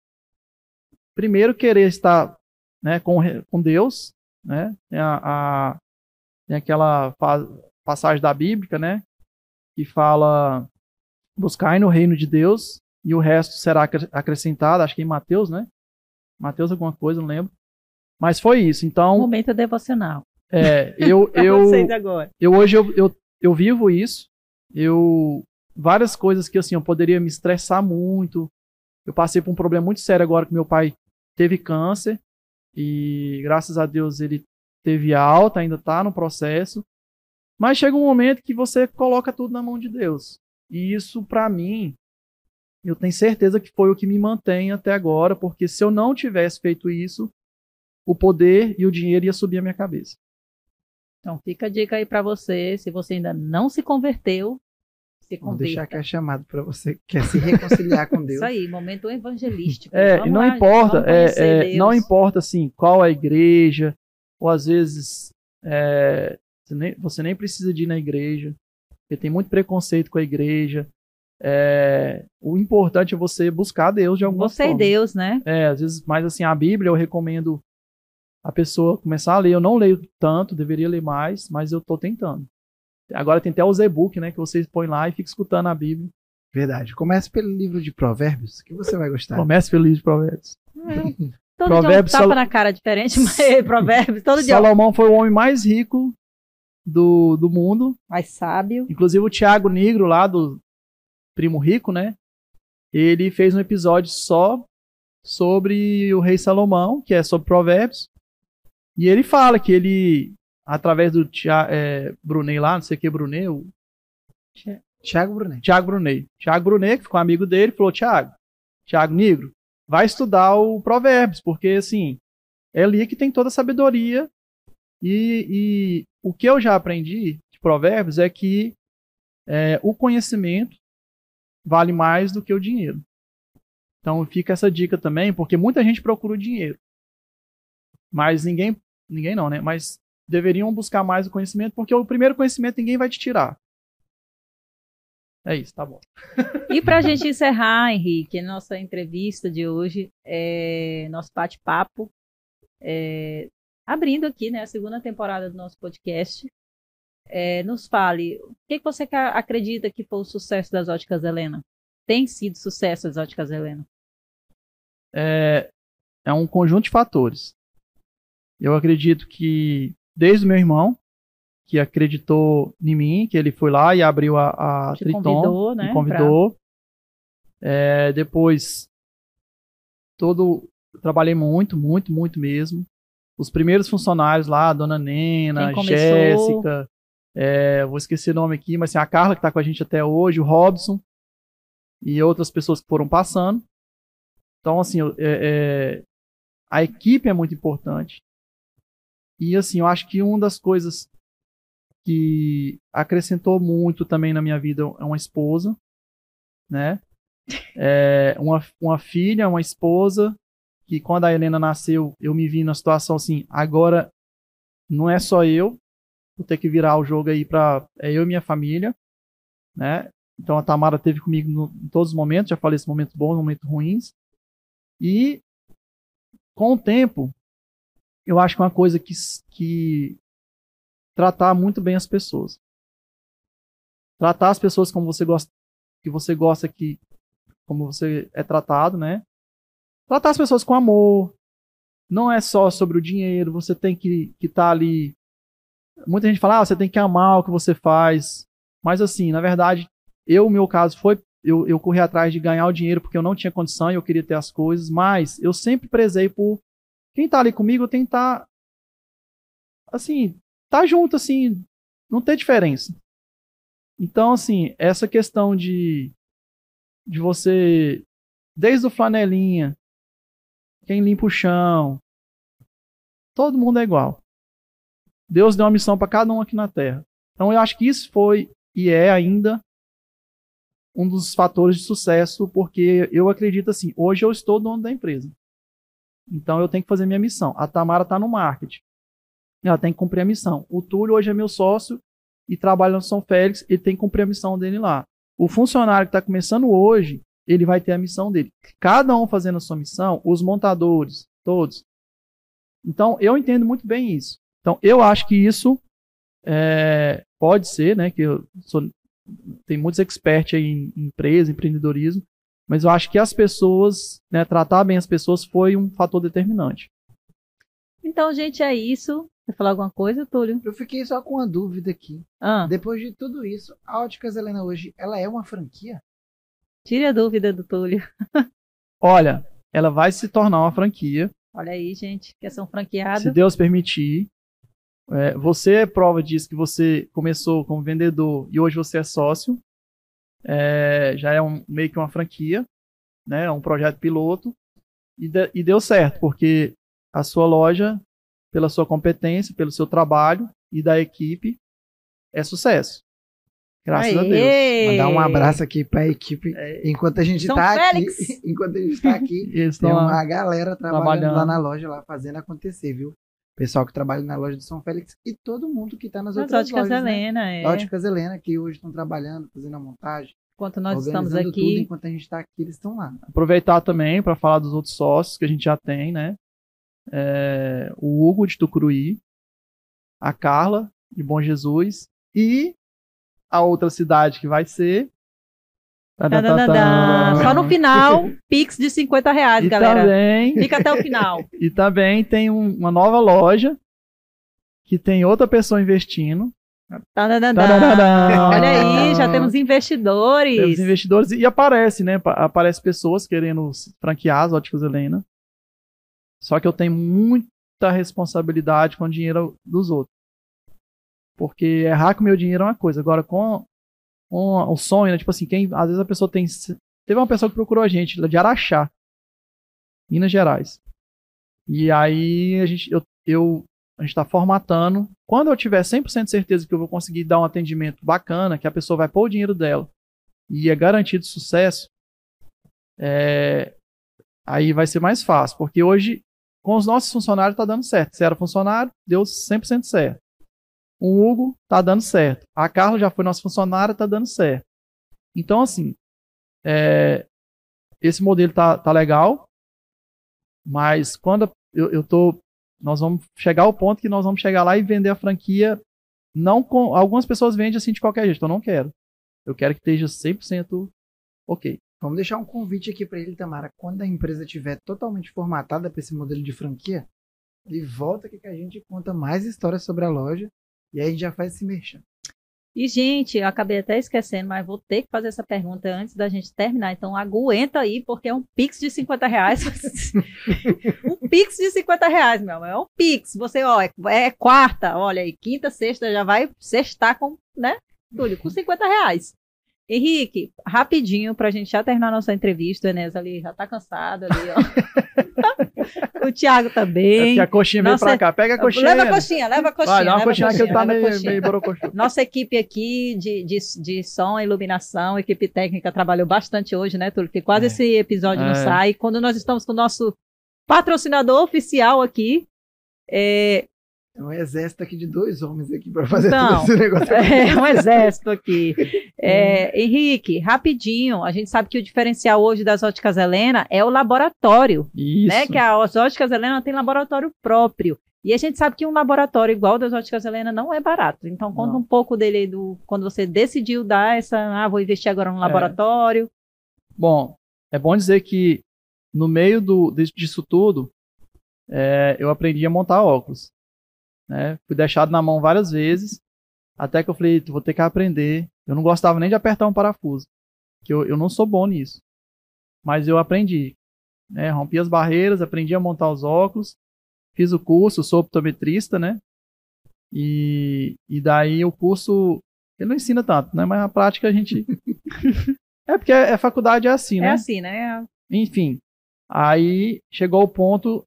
primeiro querer estar né, com, com Deus, né? Tem, a, a, tem aquela passagem da Bíblia, né? Que fala buscar no reino de Deus e o resto será acrescentado, acho que em Mateus, né? Mateus alguma coisa, não lembro. Mas foi isso. Então, momento devocional. É, eu eu eu hoje eu, eu, eu vivo isso. Eu várias coisas que assim eu poderia me estressar muito. Eu passei por um problema muito sério agora que meu pai teve câncer e graças a Deus ele teve alta, ainda está no processo. Mas chega um momento que você coloca tudo na mão de Deus. E isso para mim eu tenho certeza que foi o que me mantém até agora, porque se eu não tivesse feito isso, o poder e o dinheiro ia subir a minha cabeça. Então fica a dica aí para você, se você ainda não se converteu, se converta. Vou deixar aqui a chamada para você que quer se reconciliar com Deus. Isso aí, momento evangelístico. É, e não lá, importa, é, é, não importa assim qual a igreja, ou às vezes é, você, nem, você nem precisa de ir na igreja, porque tem muito preconceito com a igreja. É, o importante é você buscar Deus de alguma você forma. Você e Deus, né? É, às vezes, mas assim, a Bíblia eu recomendo a pessoa começar a ler. Eu não leio tanto, deveria ler mais, mas eu estou tentando. Agora tem até os e-book, né? Que vocês põem lá e fica escutando a Bíblia. Verdade. Comece pelo livro de Provérbios, que você vai gostar. Comece pelo livro de Provérbios. É. Todo Provérbios dia um tapa Sal- na cara diferente, mas provérbios, todo dia Salomão foi o homem mais rico do, do mundo. mais sábio. Inclusive o Tiago Negro, lá do Primo Rico, né? Ele fez um episódio só sobre o rei Salomão, que é sobre provérbios. E ele fala que ele, através do Tia, é, Brunet lá, não sei o que Brunet, o Tiago Brunet. Tiago Brunet. Tiago Brunet, que ficou amigo dele, falou: Tiago, Tiago Negro, vai estudar o Provérbios, porque assim, é ali que tem toda a sabedoria. E, e o que eu já aprendi de Provérbios é que é, o conhecimento vale mais do que o dinheiro. Então fica essa dica também, porque muita gente procura o dinheiro. Mas ninguém, ninguém não, né? Mas deveriam buscar mais o conhecimento, porque o primeiro conhecimento ninguém vai te tirar. É isso, tá bom. E para a gente encerrar, Henrique, nossa entrevista de hoje, é, nosso bate-papo, é, abrindo aqui né, a segunda temporada do nosso podcast, é, nos fale o que, que você acredita que foi o sucesso das óticas Helena? Tem sido sucesso das óticas Helena? é, é um conjunto de fatores. Eu acredito que desde o meu irmão, que acreditou em mim, que ele foi lá e abriu a, a Te Triton, convidou, né, me convidou. É, depois, todo, trabalhei muito, muito, muito mesmo. Os primeiros funcionários lá, a dona Nena. Jéssica, é, vou esquecer o nome aqui, mas assim, a Carla que está com a gente até hoje, o Robson e outras pessoas que foram passando. Então, assim, é, é, a equipe é muito importante. E, assim, eu acho que uma das coisas que acrescentou muito também na minha vida é uma esposa, né? É, uma, uma filha, uma esposa, que quando a Helena nasceu, eu me vi na situação assim, agora não é só eu, vou ter que virar o jogo aí para é eu e minha família, né? Então a Tamara teve comigo no- em todos os momentos, já falei esses momentos bons, momentos ruins. E com o tempo, eu acho que é uma coisa que, que tratar muito bem as pessoas. Tratar as pessoas como você gosta, que você gosta que como você é tratado, né? Tratar as pessoas com amor. Não é só sobre o dinheiro, você tem que estar ali. Muita gente fala, ah, você tem que amar o que você faz. Mas assim, na verdade, eu, meu caso foi eu, eu corri atrás de ganhar o dinheiro porque eu não tinha condição e eu queria ter as coisas, mas eu sempre prezei por quem tá ali comigo, tentar assim, tá junto assim, não ter diferença. Então, assim, essa questão de de você desde o flanelinha, quem limpa o chão, todo mundo é igual. Deus deu uma missão para cada um aqui na Terra. Então eu acho que isso foi e é ainda um dos fatores de sucesso, porque eu acredito assim, hoje eu estou dono da empresa. Então eu tenho que fazer minha missão. A Tamara está no marketing. Ela tem que cumprir a missão. O Túlio hoje é meu sócio e trabalha no São Félix, ele tem que cumprir a missão dele lá. O funcionário que está começando hoje, ele vai ter a missão dele. Cada um fazendo a sua missão, os montadores, todos. Então, eu entendo muito bem isso. Então, eu acho que isso é, pode ser, né? Que eu sou, tem muitos experts aí em empresa, empreendedorismo, mas eu acho que as pessoas, né, tratar bem as pessoas foi um fator determinante. Então, gente, é isso. Quer falar alguma coisa, Túlio? Eu fiquei só com uma dúvida aqui. Ah, Depois de tudo isso, a Óticas Helena hoje, ela é uma franquia? tire a dúvida do Túlio. Olha, ela vai se tornar uma franquia, Olha aí, gente. Quer ser um se franqueado? Deus permitir. É, você é prova disso que você começou como vendedor e hoje você é sócio. É, já é um, meio que uma franquia, né? Um projeto piloto. E, de- e deu certo, porque a sua loja, pela sua competência, pelo seu trabalho e da equipe, é sucesso. Graças a Deus. Aê! Mandar um abraço aqui pra equipe. É, Enquanto a gente tá Félix! aqui, enquanto a gente tá aqui, tem uma galera trabalhando, trabalhando. lá na loja, lá fazendo acontecer, viu? Pessoal que trabalha na loja de São Félix e todo mundo que tá nas Nas outras óticas lojas, né? Helena, é. Óticas Helena, que hoje estão trabalhando, fazendo a montagem, Enquanto nós estamos organizando tudo, aqui. enquanto a gente tá aqui, eles estão lá. aproveitar também para falar dos outros sócios que a gente já tem, né? é, o Hugo de Tucuruí, a Carla de Bom Jesus e a outra cidade que vai ser. Tadadadã. Só no final, Pix de 50 reais, E galera. também, Fica até o final. e também tem um- uma nova loja que tem outra pessoa investindo. Tadadadã. Tadadadã. Olha aí, já temos investidores. Temos investidores e aparece, né? pa- Aparece pessoas querendo franquear as óticas Helena. Só que eu tenho muita responsabilidade com o dinheiro dos outros. Porque errar com o meu dinheiro é uma coisa. Agora, com, com o sonho, né? Tipo assim, quem, às vezes a pessoa tem. Teve uma pessoa que procurou a gente, de Araxá, Minas Gerais. E aí a gente, eu, eu, a gente tá formatando. Quando eu tiver 100% de certeza que eu vou conseguir dar um atendimento bacana, que a pessoa vai pôr o dinheiro dela e é garantido sucesso, é, aí vai ser mais fácil. Porque hoje, com os nossos funcionários, tá dando certo. Se era funcionário, deu 100% certo. O Hugo tá dando certo. A Carla já foi nossa funcionária, tá dando certo. Então, assim, é, esse modelo tá, tá legal, mas quando eu, eu tô. Nós vamos chegar ao ponto que nós vamos chegar lá e vender a franquia. Não com. Algumas pessoas vendem assim de qualquer jeito, eu não quero. Eu quero que esteja 100% ok. Vamos deixar um convite aqui para ele, Tamara. Quando a empresa estiver totalmente formatada para esse modelo de franquia, ele volta aqui que a gente conta mais histórias sobre a loja e aí a gente já faz esse merchan. E, gente, eu acabei até esquecendo, mas vou ter que fazer essa pergunta antes da gente terminar. Então, aguenta aí, porque é um Pix de 50 reais. um Pix de 50 reais, meu amor. É um Pix. Você, ó, é, é quarta, olha aí, quinta, sexta, já vai sextar com, né, Túlio, com 50 reais. Henrique, rapidinho, pra gente já terminar nossa entrevista. O Enes ali já tá cansado ali, ó. o Thiago É também. porque a coxinha veio Nossa, pra cá. Pega a coxinha. Leva a coxinha, leva a coxinha. Vai, dá uma leva a coxinha que ele tá a meio, coxinha. meio. Nossa equipe aqui de, de, de som, iluminação, equipe técnica trabalhou bastante hoje, né, Túlio? Porque quase É. esse episódio não É. sai. Quando nós estamos com o nosso patrocinador oficial aqui, é, É um exército aqui de dois homens aqui para fazer Então, todo esse negócio. é um exército aqui. É, Henrique, rapidinho, a gente sabe que o diferencial hoje das óticas Helena é o laboratório. Isso. né? Que a- as óticas Helena tem laboratório próprio. E a gente sabe que um laboratório igual das óticas Helena não é barato. Então, conta Não. um pouco dele do quando você decidiu dar essa, ah, vou investir agora no laboratório. Bom, é bom dizer que no meio do, dis- disso tudo, é, eu aprendi a montar óculos. Né? Fui deixado na mão várias vezes, até que eu falei, "Tu, vou ter que aprender. Eu não gostava nem de apertar um parafuso, que eu, eu não sou bom nisso. Mas eu aprendi. Né? Rompi as barreiras, aprendi a montar os óculos, fiz o curso, sou optometrista, né? E, e daí o curso, ele não ensina tanto, né? Mas na prática a gente... é porque a, a faculdade é assim, É né? assim, né? Enfim, aí chegou o ponto,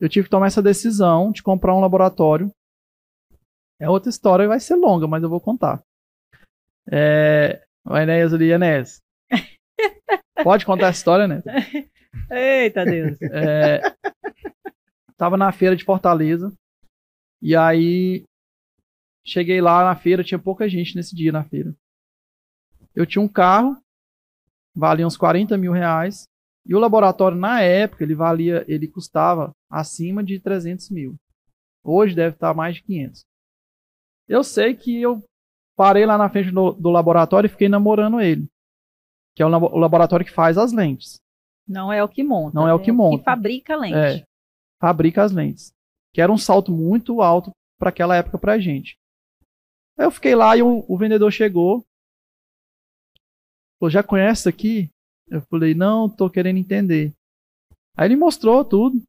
eu tive que tomar essa decisão de comprar um laboratório. É outra história, vai ser longa, mas eu vou contar. É, o Enéas ali, Enéas. Pode contar essa história, né? Eita Deus. É, tava na feira de Fortaleza. E aí cheguei lá na feira, tinha pouca gente nesse dia na feira. Eu tinha um carro, valia uns 40 mil reais. E o laboratório, na época, ele valia, ele custava acima de 300 mil. Hoje deve estar mais de 500. Eu sei que eu parei lá na frente do, do laboratório e fiquei namorando ele. Que é o, o laboratório que faz as lentes. Não é o que monta. Não é o que monta. Que fabrica a lente. É, fabrica as lentes. Que era um salto muito alto para aquela época pra gente. Aí eu fiquei lá e o, o vendedor chegou. Pô, já conhece aqui? Eu falei, não, tô querendo entender. Aí ele mostrou tudo.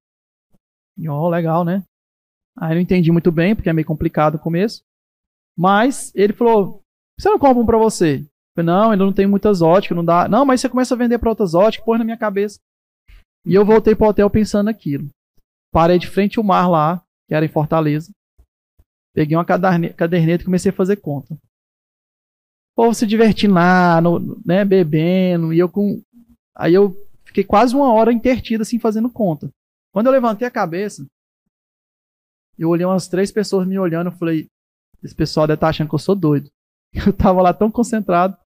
E, ó, legal, né? Aí eu não entendi muito bem, porque é meio complicado no começo. Mas ele falou, você não compra um pra você? Eu falei, não, ainda não tem muitas óticas, não dá. Não, mas você começa a vender pra outras óticas, pôs na minha cabeça. E eu voltei pro hotel pensando naquilo. Parei de frente ao mar lá, que era em Fortaleza. Peguei uma caderne- caderneta e comecei a fazer conta. Povo se divertindo lá, no- né, bebendo, e eu com. Aí eu fiquei quase uma hora intertido assim fazendo conta. Quando eu levantei a cabeça, eu olhei umas três pessoas me olhando, eu falei, esse pessoal deve estar achando que eu sou doido. Eu tava lá tão concentrado.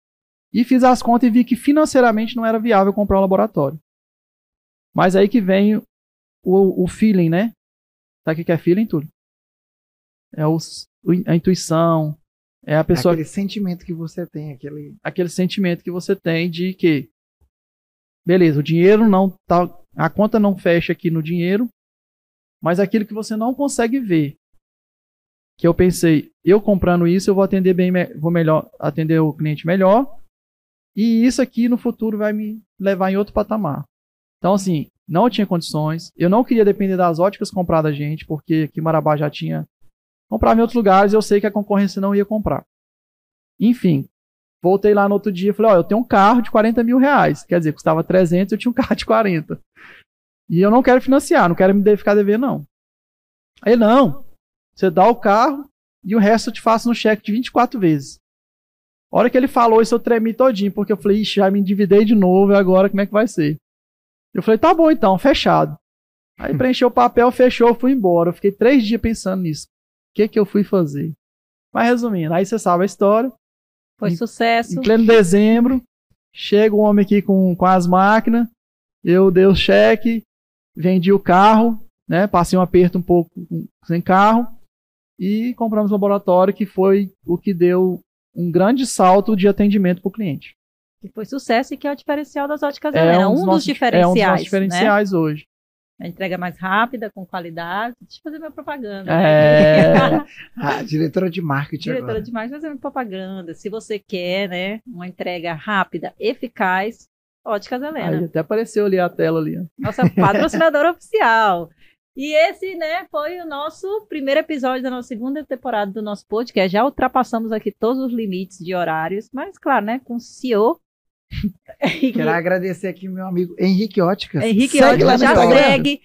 E fiz as contas e vi que financeiramente não era viável comprar um laboratório. Mas aí que vem o, o feeling, né? Sabe o que é feeling, Túlio? É os, a intuição, é a pessoa. Aquele sentimento que você tem, aquele. Aquele sentimento que você tem de que. Beleza, o dinheiro não tá. A conta não fecha aqui no dinheiro, mas aquilo que você não consegue ver. Que eu pensei, eu comprando isso, eu vou atender bem, vou melhor atender o cliente melhor. E isso aqui no futuro vai me levar em outro patamar. Então, assim, não tinha condições. Eu não queria depender das óticas comprar da gente, porque aqui Marabá já tinha comprava em outros lugares eu sei que a concorrência não ia comprar. Enfim, voltei lá no outro dia e falei, ó, eu tenho um carro de 40 mil reais. Quer dizer, custava 300, eu tinha um carro de 40. E eu não quero financiar, não quero me ficar devendo, não. Aí, não, você dá o carro e o resto eu te faço no cheque de 24 vezes. A hora que ele falou isso, eu tremi todinho, porque eu falei, ixi, já me endividei de novo, e agora como é que vai ser? Eu falei, tá bom então, fechado. Aí preencheu o papel, fechou, fui embora. Eu fiquei três dias pensando nisso que que eu fui fazer? Mas resumindo, aí você sabe a história. Foi em, sucesso. Em pleno dezembro, chega um homem aqui com, com as máquinas, eu dei o cheque, vendi o carro, né? Passei um aperto um pouco sem carro e compramos o laboratório, que foi o que deu um grande salto de atendimento para o cliente. Que foi sucesso e que é o diferencial das óticas é Helena, um, dos, um dos diferenciais. É um dos diferenciais né? hoje. A entrega mais rápida, com qualidade. Deixa eu fazer minha propaganda. É. A diretora de marketing. Diretora agora. de marketing, fazer minha propaganda. Se você quer, né, uma entrega rápida, eficaz, Óticas Helena. Aí até apareceu ali a tela ali. Nossa patrocinadora oficial. E esse, né, foi o nosso primeiro episódio da nossa segunda temporada do nosso podcast. Já ultrapassamos aqui todos os limites de horários, mas claro, né, com o CEO Quero agradecer aqui meu amigo Henrique Óticas. Henrique segue Óticas já segue.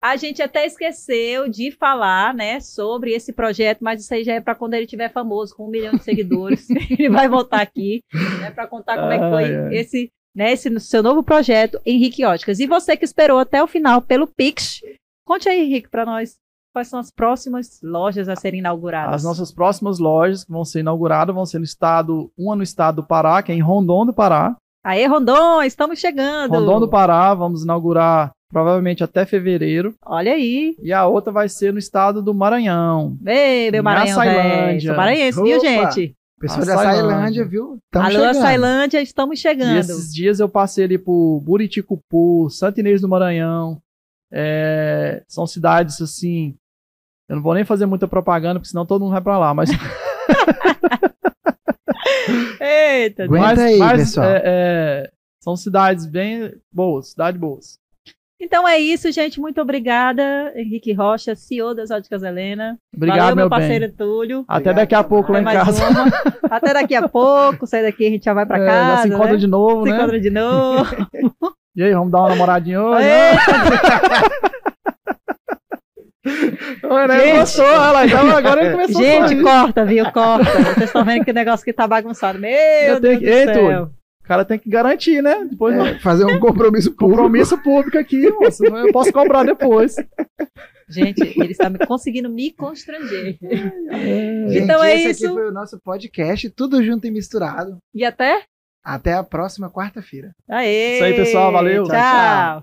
A gente até esqueceu de falar, né, sobre esse projeto, mas isso aí já é para quando ele tiver famoso, com um milhão de seguidores. ele vai voltar aqui, né, para contar como é que foi ai, esse, né, esse seu novo projeto, Henrique Óticas. E você que esperou até o final pelo Pix, conte aí, Henrique, para nós quais são as próximas lojas a serem inauguradas? As nossas próximas lojas que vão ser inauguradas vão ser no estado, uma no estado do Pará, que é em Rondon do Pará. Aê, Rondon, estamos chegando! Rondon do Pará, vamos inaugurar provavelmente até fevereiro. Olha aí. E a outra vai ser no estado do Maranhão. Ei, meu Maranhão, Sailândia. Maranhense, viu, gente? Pessoal da Sailândia, viu? Tamo Alô, chegando. Sailândia, estamos chegando. E esses dias eu passei ali por Buriticupu, Santo Inês do Maranhão. É, são cidades assim eu não vou nem fazer muita propaganda, porque senão todo mundo vai pra lá, mas. Eita, mas, aí, mas, pessoal. É, é, são cidades bem boas, cidades boas. Então é isso, gente. Muito obrigada, Henrique Rocha, CEO das Óticas Helena. Obrigado, Valeu, meu, parceiro bem. Túlio. Até daqui a pouco lá em casa. Até daqui a pouco. Sai daqui, a gente já vai pra é, casa. Já se encontra né? de novo, se né? Se encontra de novo. e aí, vamos dar uma namoradinha hoje? Olha, gente, gostou, olha lá, então agora começou Gente, corta, viu? Corta. Vocês estão vendo que o negócio que tá bagunçado. Meu eu Deus tenho, do céu. o cara tem que garantir, né? Depois é, fazer um compromisso público. Compromisso público aqui, moça. Eu posso cobrar depois. Gente, ele está conseguindo me constranger. É. Então Gente, é esse isso. Esse foi o nosso podcast, tudo junto e misturado. E até? Até a próxima quarta-feira. Aê! Isso aí, pessoal. Valeu. tchau. tchau.